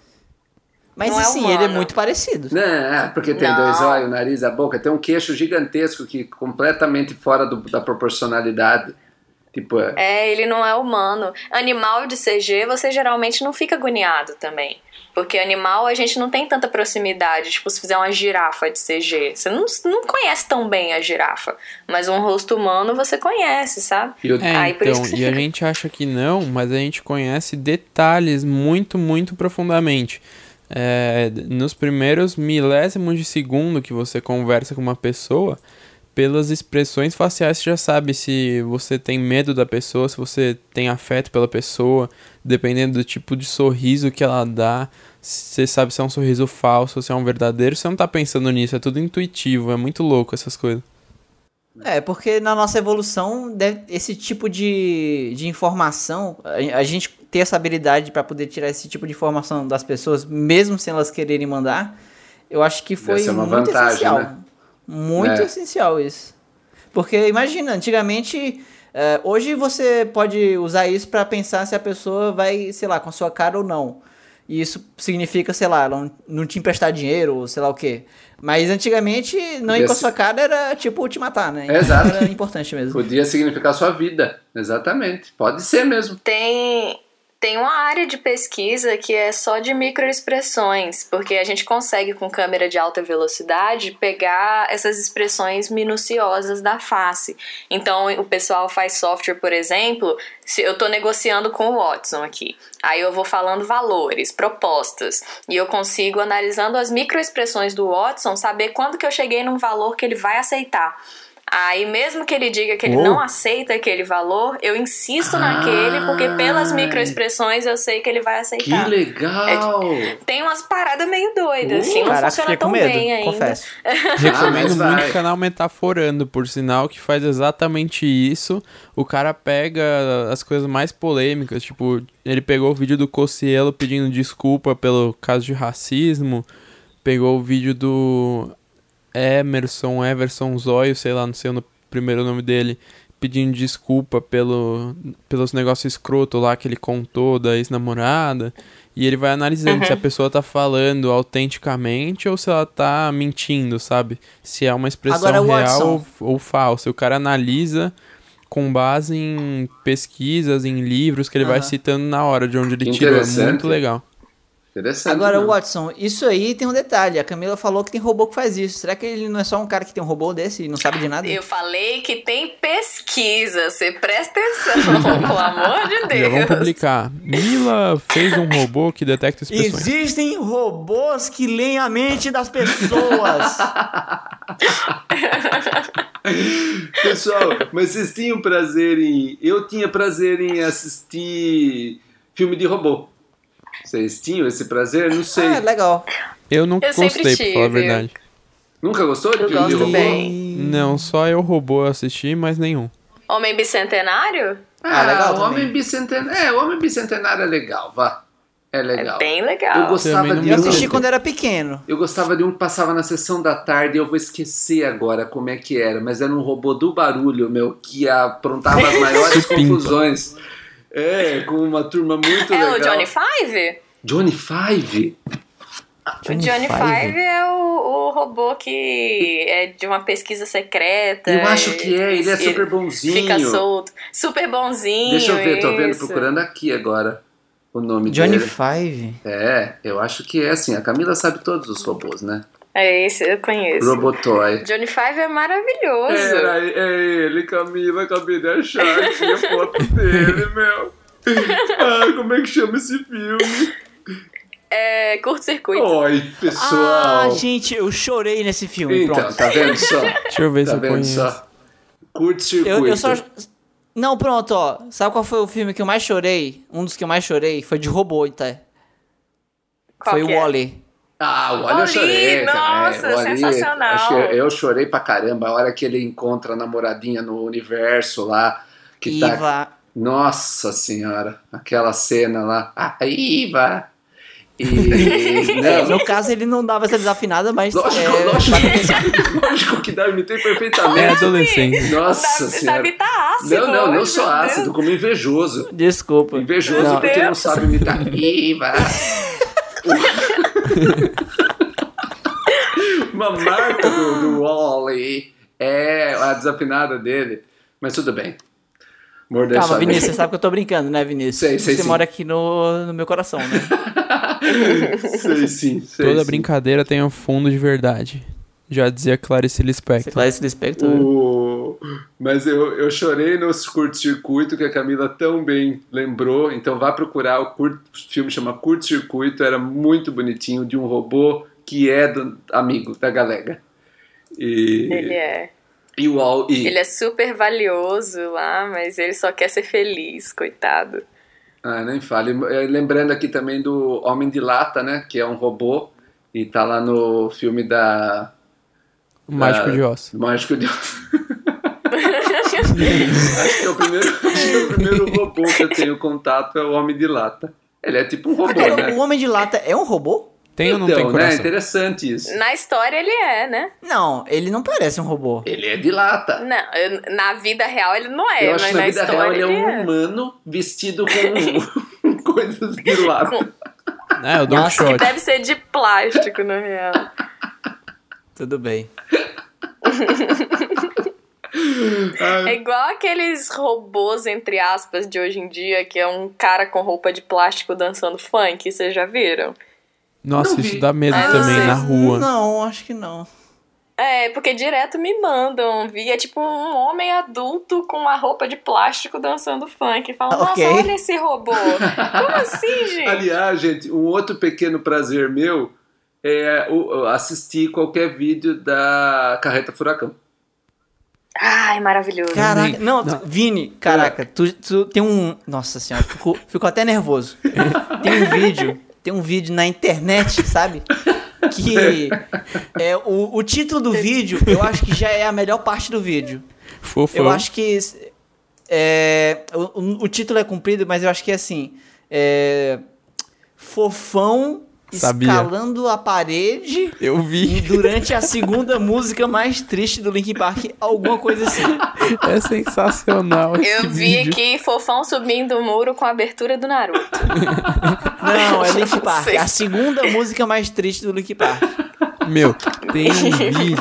Mas Não é assim, humano. ele é muito parecido. Né, é, porque tem Não. dois olhos, o nariz, a boca, tem um queixo gigantesco que completamente fora do- da proporcionalidade. Tipo, é, É, ele não é humano. Animal de CG, você geralmente não fica agoniado também. Porque animal a gente não tem tanta proximidade. Tipo, se fizer uma girafa de CG, você não, não conhece tão bem a girafa. Mas um rosto humano você conhece, sabe? e É, Aí, por então, isso que você e a fica- gente acha que não, mas a gente conhece detalhes muito, muito profundamente. É, nos primeiros milésimos de segundo que você conversa com uma pessoa, pelas expressões faciais você já sabe se você tem medo da pessoa, se você tem afeto pela pessoa, dependendo do tipo de sorriso que ela dá, você sabe se é um sorriso falso, se é um verdadeiro, você não tá pensando nisso, é tudo intuitivo, é muito louco essas coisas. É, porque na nossa evolução, esse tipo de, de informação, a, gente ter essa habilidade para poder tirar esse tipo de informação das pessoas, mesmo sem elas quererem mandar, eu acho que foi ser uma muito vantagem, essencial. né? Muito É. essencial isso. Porque imagina, antigamente É, hoje você pode usar isso pra pensar se a pessoa vai, sei lá, com a sua cara ou não. E isso significa, sei lá, não, não te emprestar dinheiro ou sei lá o quê. Mas antigamente, não ir com a sua cara era tipo te matar, né? Então Exato. Era importante mesmo. Podia significar sua vida. Exatamente. Pode ser mesmo. Tem, tem uma área de pesquisa que é só de microexpressões, porque a gente consegue, com câmera de alta velocidade, pegar essas expressões minuciosas da face. Então, o pessoal faz software, por exemplo, se eu estou negociando com o Watson aqui. Aí eu vou falando valores, propostas, e eu consigo, analisando as microexpressões do Watson, saber quando que eu cheguei num valor que ele vai aceitar. Aí, mesmo que ele diga que ele Uou. não aceita aquele valor, eu insisto naquele, porque pelas microexpressões eu sei que ele vai Que aceitar. legal! Tem umas paradas meio doidas, assim, não Caraca, funciona tão medo, bem ainda. confesso. Recomendo mas muito o canal Metaforando, por sinal, que faz exatamente isso. O cara pega as coisas mais polêmicas, tipo, ele pegou o vídeo do Cossielo pedindo desculpa pelo caso de racismo, pegou o vídeo do Emerson, Everson Zóio, sei lá, não sei o primeiro nome dele, pedindo desculpa pelo, pelos negócios escroto lá que ele contou da ex-namorada. E ele vai analisando se a pessoa tá falando autenticamente ou se ela tá mentindo, sabe? Se é uma expressão Agora, real ou, ou falsa. O cara analisa com base em pesquisas, em livros que ele vai Aham. citando na hora de onde ele tirou. É interessante. muito legal. Interessante. Agora, né? Watson, isso aí tem um detalhe. A Camila falou que tem robô que faz isso. Será que ele não é só um cara que tem um robô desse e não sabe de nada? Eu falei que tem pesquisa, você presta atenção, pelo amor de Já Deus. vamos publicar. Mila fez um robô que detecta expressões. Existem robôs que leem a mente das pessoas. Pessoal, mas vocês tinham prazer em. Eu tinha prazer em assistir filme de robô. Vocês tinham esse prazer? Não sei. ah, é legal. Eu nunca Eu gostei, pra falar a verdade. Nunca gostou de Eu filme de gosto robô? bem. Não, só eu robô assisti, mas nenhum. Homem bicentenário? Ah, legal o também. Homem Bicentenário. É, o Homem Bicentenário é legal, vá. É legal. É bem Eu legal. gostava Também não de Eu assisti quando era pequeno. Eu gostava de um que passava na sessão da tarde, eu vou esquecer agora como é que era, mas era um robô do barulho, meu, que aprontava as maiores confusões. É, com uma turma muito É legal. o Johnny Five? Johnny Five? O Johnny Five é o, o robô que é de uma pesquisa secreta. Eu acho que é, ele é super bonzinho. Fica solto. Super bonzinho. Deixa eu ver, tô vendo, isso. procurando aqui agora o nome Johnny dele. Five. É, eu acho que é assim, a Camila sabe todos os robôs, né? É esse, eu conheço. Robotoy. Johnny Five é maravilhoso. Era, é ele, Camila, acabei de achar aqui a foto dele, meu. Ah, como é que chama esse filme? É curto-circuito. Oi, pessoal. Ah, gente, eu chorei nesse filme. então, pronto. tá vendo só? Deixa eu ver se Tá eu vendo conheço. só? Curto circuito. Eu, eu só. Não, pronto, ó. Sabe qual foi o filme que eu mais chorei? Um dos que eu mais chorei foi de robô, tá? Qual foi o é? Wally. Ah, o Wally eu chorei nossa, Wall-E, sensacional. acho que eu chorei pra caramba. A hora que ele encontra a namoradinha no universo lá. Que tá... Iva. Nossa senhora, aquela cena lá. Ah, Iva! E. É, Não, no caso, ele não dava essa desafinada, mas. lógico, é, lógico, lógico que dá, eu imitei É perfeitamente. adolescente. Nossa Davi, senhora. Davi tá ácido. Não, não, não sou meu Deus. ácido, como invejoso. Desculpa. Invejoso Não. porque não sabe imitar. Iva! Uma marca do, do Wally é a desafinada dele. Mas tudo bem. Mordeu Calma, Vinícius, você sabe que eu tô brincando, né, Vinícius? Sei, sei você sim. mora aqui no, no meu coração, né? sei sim, sei Toda sim. brincadeira tem um fundo de verdade. Já dizia Clarice Lispector. esse Lispector. O... Mas eu, eu chorei nos curto-circuito que a Camila tão bem lembrou. Então vá procurar o curto, o filme chama Curto-circuito. Era muito bonitinho de um robô que é do amigo da galega. E, Ele é. e o Wall e Ele é super valioso lá, mas ele só quer ser feliz, coitado. Ah, nem fale. Eh, Lembrando aqui também do Homem de Lata, né? Que é um robô e tá lá no filme da O Mágico Ah, de Oz. Mágico de Oz. acho que é o primeiro, acho que é o primeiro robô que eu tenho contato é o Homem de Lata. Ele é tipo um robô, né? o Homem de Lata é um robô? Tem ou não então, tem né? coração? Interessante isso. Na história ele é, né? Não, ele não parece um robô. Ele é de lata. Não, eu- na vida real ele não é, Eu mas acho que na na vida história real ele é um é. humano vestido com coisas de lata. É, o Don Nossa, Que deve ser de plástico, na real. Tudo bem. É igual aqueles robôs, entre aspas, de hoje em dia, que é um cara com roupa de plástico dançando funk, vocês já viram? Nossa, Não isso vi. dá medo Ah, também não na rua. Não, acho que não. É, porque direto me mandam. Vi, é tipo um homem adulto com uma roupa de plástico dançando funk. Falam, nossa, Ok. olha esse robô. Como assim, gente? Aliás, gente, um outro pequeno prazer meu é o- assistir qualquer vídeo da Carreta Furacão. Ai, maravilhoso. Caraca, não, Vini, caraca, tu, tu tem um. Nossa senhora, ficou, ficou até nervoso. Tem um vídeo, tem um vídeo na internet, sabe? Que é o, o título do vídeo, eu acho que já é a melhor parte do vídeo. Fofão. Eu acho que é, o, o- título é comprido, mas eu acho que é assim. É, fofão Sabia. escalando a parede Eu vi. durante a segunda música mais triste do Linkin Park, alguma coisa assim. É sensacional esse Eu vi vídeo. aqui fofão subindo o muro com a abertura do Naruto. Não, é Linkin Park. Sei. A segunda música mais triste do Linkin Park. Meu, tem um vídeo.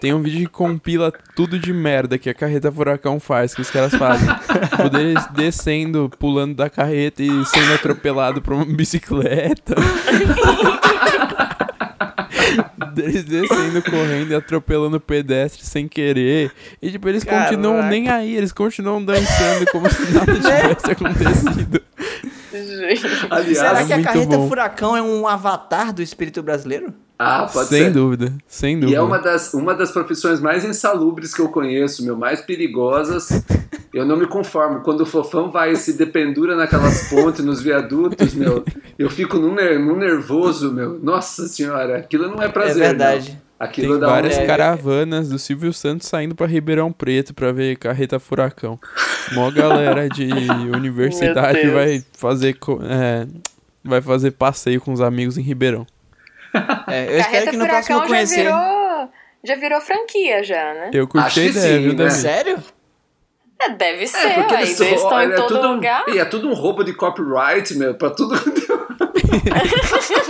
Tem um vídeo que compila tudo de merda que a carreta furacão faz, que os caras fazem. Tipo, deles descendo, pulando da carreta e sendo atropelado por uma bicicleta. deles descendo, correndo e atropelando o pedestre sem querer. E tipo, eles Caraca. continuam nem aí, eles continuam dançando como se nada tivesse acontecido. Gente. Aliás, Será é que a carreta bom. furacão é um avatar do espírito brasileiro? Ah, pode sem ser. dúvida, sem E dúvida. é uma das, uma das profissões mais insalubres que eu conheço, meu, mais perigosas. Eu não me conformo. Quando o fofão vai e se dependura naquelas pontes, nos viadutos, meu, eu fico num, num nervoso, meu. Nossa senhora, aquilo não é prazer. é verdade. não. Aquilo Tem dá um- várias É. caravanas do Silvio Santos saindo pra Ribeirão Preto pra ver carreta furacão. Mó galera de universidade vai fazer é, vai fazer passeio com os amigos em Ribeirão. É, eu espero Carreta que no próximo Furacão já conhecer. virou, já virou franquia já, né? Eu curti a ideia, viu, né? Sério? É, deve ser, É, porque ué, eles, eles estão em é todo tudo, um- lugar. e é tudo um roubo de copyright, meu, pra tudo.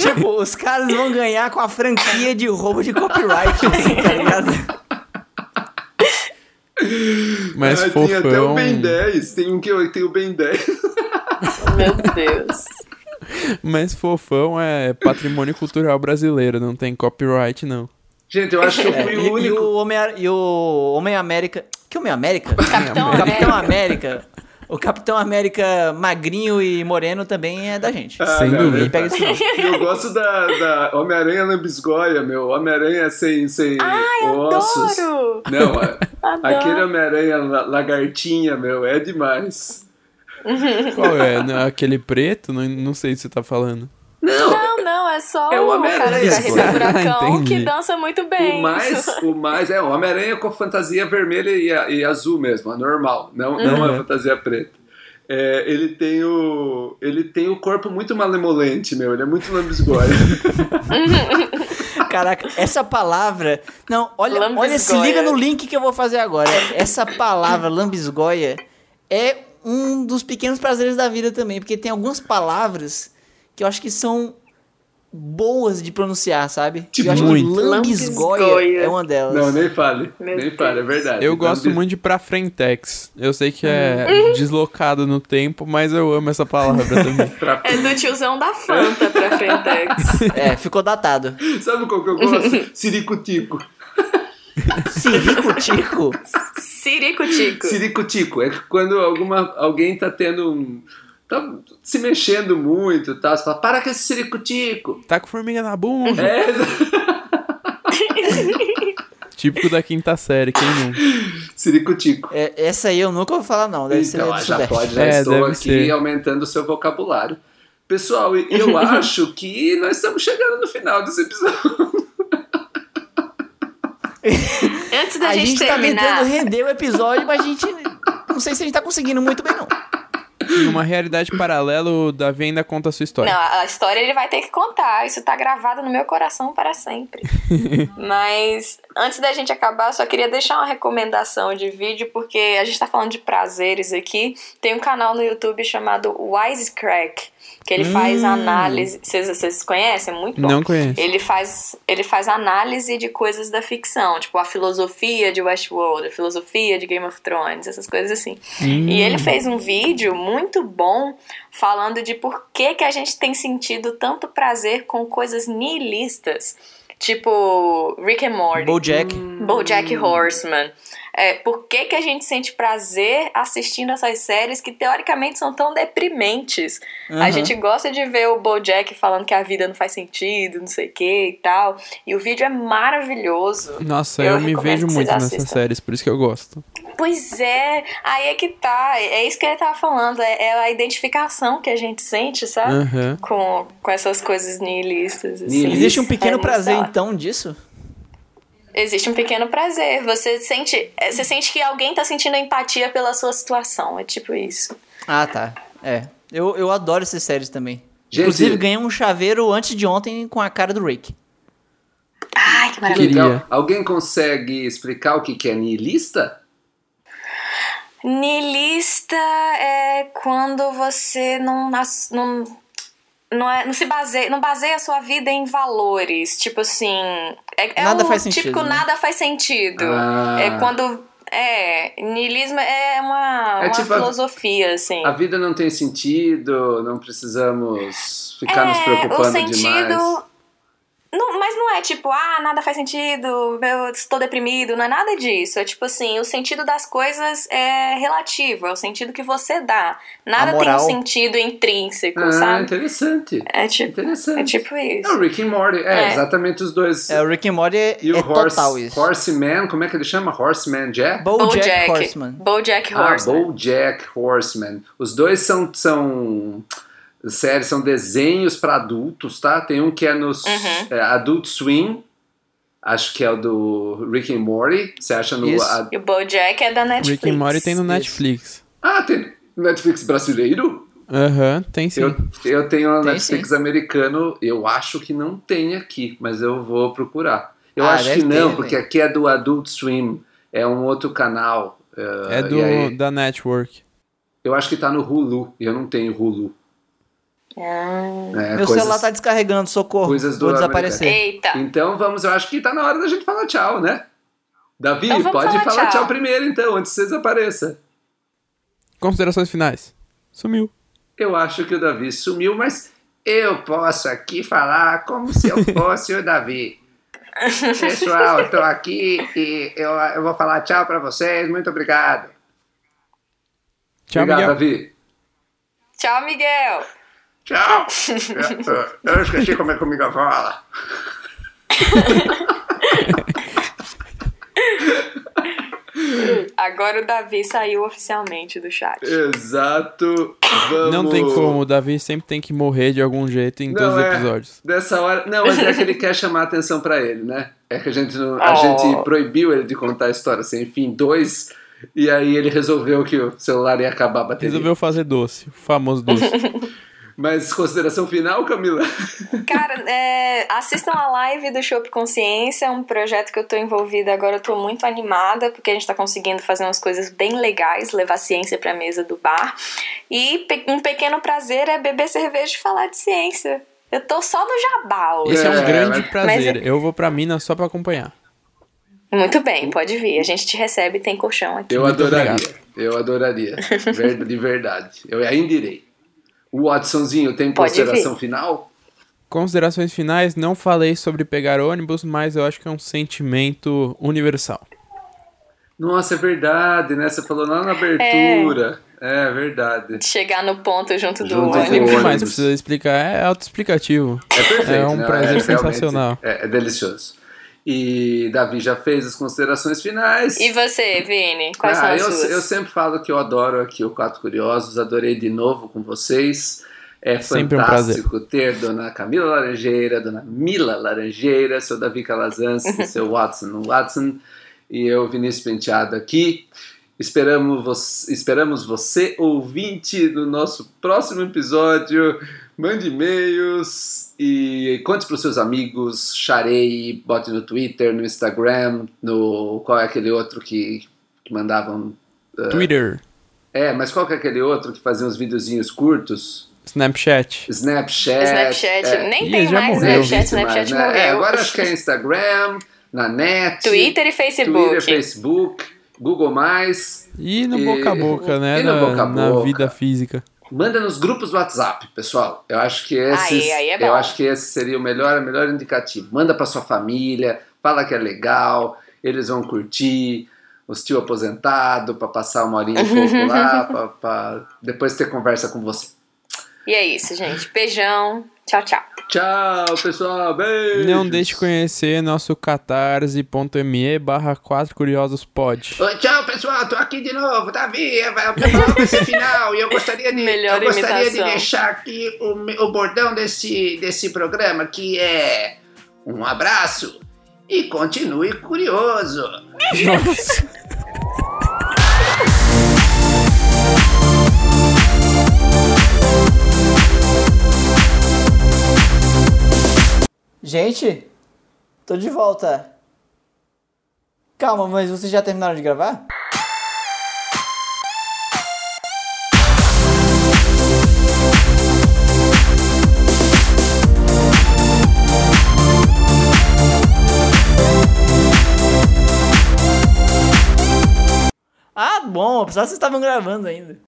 tipo, os caras vão ganhar com a franquia de roubo de copyright, assim, tá ligado? Mas Ah, Tem até o fofão. Ben 10, tem um que eu tenho o Ben 10. Meu Deus. Mas fofão é patrimônio cultural brasileiro, não tem copyright não. Gente, eu acho que eu É, fui e, o e único. o Homem, e o Homem América. Que Homem América? Capitão O Capitão América. América. O Capitão América magrinho e moreno também é da gente. Ah, Sem não, dúvida. Ninguém pega isso não. E eu gosto da, da Homem-Aranha lambisgoia, meu. Homem-Aranha sem, sem ossos. Adoro! Não, é- Adoro. aquele Homem-Aranha la- lagartinha, meu, é demais. Qual é? Aquele preto? Não, não sei se você tá falando. Não, Não, não, é só É o o Homem-Aranha. cara do Carreta Ah, Furacão que dança muito bem. o mais, o mais é o Homem-Aranha com fantasia vermelha e, a- e azul mesmo, a normal, não, não a fantasia preta. É, ele tem o ele tem o corpo muito malemolente, meu, ele é muito lambisgoia. Caraca, essa palavra. Não, olha, Lambisgoia. olha, se liga no link que eu vou fazer agora. Essa palavra, lambisgoia, é um dos pequenos prazeres da vida também, porque tem algumas palavras que eu acho que são boas de pronunciar, sabe? Tipo, eu acho muito. que lambisgoia, Lambisgoia. é uma delas. Não, nem fale, Meu nem Deus. fale, é verdade. Eu gosto Lambis- muito de pra frentex. Eu sei que é deslocado no tempo, mas eu amo essa palavra também. É do tiozão da Fanta pra Frentex. É, ficou datado. Sabe qual que eu gosto? Siricutico. Ciricutico. Ciricutico. Ciricutico é quando alguma, alguém tá tendo um. tá se mexendo muito, tá? Você fala, para com esse ciricutico. Tá com formiga na bunda. É, Típico da quinta série, quem não? ciricutico. É, essa aí eu nunca vou falar, não. Deve ser Então, do ah, já pode, já É, estou aqui ser. aumentando o seu vocabulário. Pessoal, e- eu acho que nós estamos chegando no final desse episódio. Antes da A gente, gente tá terminar, tentando render o episódio, mas a gente. Não sei se a gente tá conseguindo muito bem, não. em uma realidade paralela, o Davi ainda conta a sua história. Não, a história ele vai ter que contar. Isso tá gravado no meu coração para sempre. Mas antes da gente acabar, eu só queria deixar uma recomendação de vídeo, porque a gente tá falando de prazeres aqui. Tem um canal no YouTube chamado Wisecrack, que ele faz análise. Vocês, vocês conhecem? É muito bom. Não conheço. Ele faz, ele faz análise de coisas da ficção, tipo a filosofia de Westworld, a filosofia de Game of Thrones, essas coisas assim. E ele fez um vídeo muito bom falando de por que, que a gente tem sentido tanto prazer com coisas nihilistas, tipo Rick and Morty. Bojack. BoJack Horseman. É, por que, que a gente sente prazer assistindo essas séries que teoricamente são tão deprimentes? A Aham. gente gosta de ver o BoJack falando que a vida não faz sentido, não sei o que e tal. E o vídeo é maravilhoso. Nossa, Eu eu, me vejo muito vocês nessas assistam. séries, por isso que eu gosto. Pois é, aí é que tá. É isso que ele tava falando. É, é a identificação que a gente sente, sabe? Aham. Com, com essas coisas nihilistas. Assim. Existe um pequeno É prazer, então, disso? Existe um pequeno prazer. Você sente, é, você sente que alguém tá sentindo empatia pela sua situação. É tipo isso. Ah, tá. É. Eu, eu adoro essas séries também. Gente- Inclusive, ganhei um chaveiro antes de ontem com a cara do Rick. Ai, que maravilha. Legal. Alguém consegue explicar o que que é nihilista? Nihilista é quando você não, não, não, é, não se baseia, não baseia a sua vida em valores. Tipo assim. É, é Nada o faz sentido, típico né? nada faz sentido. Ah. É quando. É, niilismo é uma, É uma tipo a- filosofia, assim. A vida não tem sentido, não precisamos ficar nos É, preocupando o sentido. demais. Não, mas não é tipo, ah, nada faz sentido, eu estou deprimido, não é nada disso. É tipo assim, o sentido das coisas é relativo, é o sentido que você dá. Nada tem um sentido intrínseco, Ah, sabe? interessante. É tipo, Interessante. é tipo É isso. o Rick and Morty, é, É. exatamente os dois. É, o Rick and Morty é, e o é Horse, total isso. Horseman, como é que ele chama? Horseman Jack? Bojack Horseman. Bojack Ah, Horseman. BoJack Horseman. Os dois são são séries, são desenhos para adultos, tá? Tem um que é nos Uhum. é, Adult Swim, acho que é o do Rick and Morty. Você acha no Isso. a- E o Bojack é da Netflix. Rick and Morty tem no Isso. Netflix. Ah, tem Netflix brasileiro? Aham, tem sim. Eu, eu tenho o Tem Netflix americano, eu acho que não tem aqui, mas eu vou procurar. Eu Ah, acho que não, ter, porque aqui é do Adult Swim, é um outro canal. eh, É do, e aí, da Network. eu acho que tá no Hulu, e eu não tenho Hulu. Ah. É, Meu coisas- celular tá descarregando, socorro. coisas do Vou desaparecer. Eita. Então vamos, eu acho que tá na hora da gente falar tchau, né? Davi, Então vamos pode falar falar tchau. tchau primeiro então, antes que vocês apareçam. Considerações finais. Sumiu. Eu acho que o Davi sumiu, mas eu posso aqui falar como se eu fosse o Davi. Pessoal, eu tô aqui e eu, eu vou falar tchau pra vocês. Muito obrigado. Tchau, obrigado, Miguel. Davi. Tchau, Miguel. Tchau. eu, eu- eu esqueci como é que o Miguel fala. Agora o Davi saiu oficialmente do chat. Exato. Vamos... Não tem como, o Davi sempre tem que morrer de algum jeito em todos os é. episódios. Dessa hora. Não, mas é que ele quer chamar a atenção pra ele, né? É que a gente, não, a Oh. gente proibiu ele de contar a história sem fim dois. E aí ele resolveu que o celular ia acabar a bateria. Resolveu fazer doce, o famoso doce. Mas consideração final, Camila? Cara, é, assistam a live do Shop Consciência, é um projeto que eu tô envolvida agora, eu tô muito animada, porque a gente tá conseguindo fazer umas coisas bem legais, levar ciência pra mesa do bar. E pe- um pequeno prazer é beber cerveja e falar de ciência. Eu tô só no jabá hoje. Esse é, um É, grande mas- prazer. mas- Eu vou pra Minas só pra acompanhar. Muito bem, pode vir. A gente te recebe, tem colchão aqui. Eu adoraria. Eu adoraria. De verdade. Eu ainda irei. O Watsonzinho tem Pode consideração final? Considerações finais, não falei sobre pegar ônibus, mas eu acho que é um sentimento universal. Nossa, é verdade, né? Você falou lá na abertura. É, verdade. Chegar no ponto junto do Junto com O o que ônibus. ônibus. mais precisa explicar é autoexplicativo. É perfeito. É um né? prazer realmente- sensacional. É, é delicioso. E Davi já fez as considerações finais. E você, Vini? Quais Ah, são as eu, suas? eu sempre falo que eu adoro aqui o Quatro Curiosos, adorei de novo com vocês. É Sempre um fantástico ter Dona Camila Laranjeira, Dona Mila Laranjeira, seu Davi Calazans, seu Watson Watson, e eu, Vinícius Penteado, aqui. Esperamos você, esperamos você, ouvinte, no nosso próximo episódio. Mande e-mails e conte para os seus amigos, charei, bote no Twitter, no Instagram, no. Qual é aquele outro que, que mandavam? uh, Twitter, É, mas qual que é aquele outro que fazia uns videozinhos curtos? Snapchat. Snapchat. Snapchat. é. Nem Ih, tem já mais morreu. Snapchat, existe mais, Snapchat né? morreu. É, agora acho que é Instagram, na net. Twitter e Facebook. Twitter, Facebook, Google+. E no E- boca a boca, né? e no na, boca a na boca. vida física. Manda nos grupos do WhatsApp, pessoal. Eu acho que esses, Aí, aí é eu acho que esse seria o melhor, o melhor indicativo. Manda para sua família, fala que é legal, eles vão curtir. Os tio aposentado para passar uma horinha pouco lá, para depois ter conversa com você. E é isso, gente. Beijão. Tchau, tchau. Tchau, pessoal. Beijo. Não deixe de conhecer nosso catarse.me barra 4 curiosos pod. Tchau, pessoal. Tô aqui de novo, Davi. O programa vai ser final e eu gostaria de, Melhor eu gostaria de deixar aqui o, o bordão desse, desse programa, que é um abraço e continue curioso. Nossa. Gente, tô de volta. Calma, mas vocês já terminaram de gravar? Ah, bom, apesar que vocês estavam gravando ainda.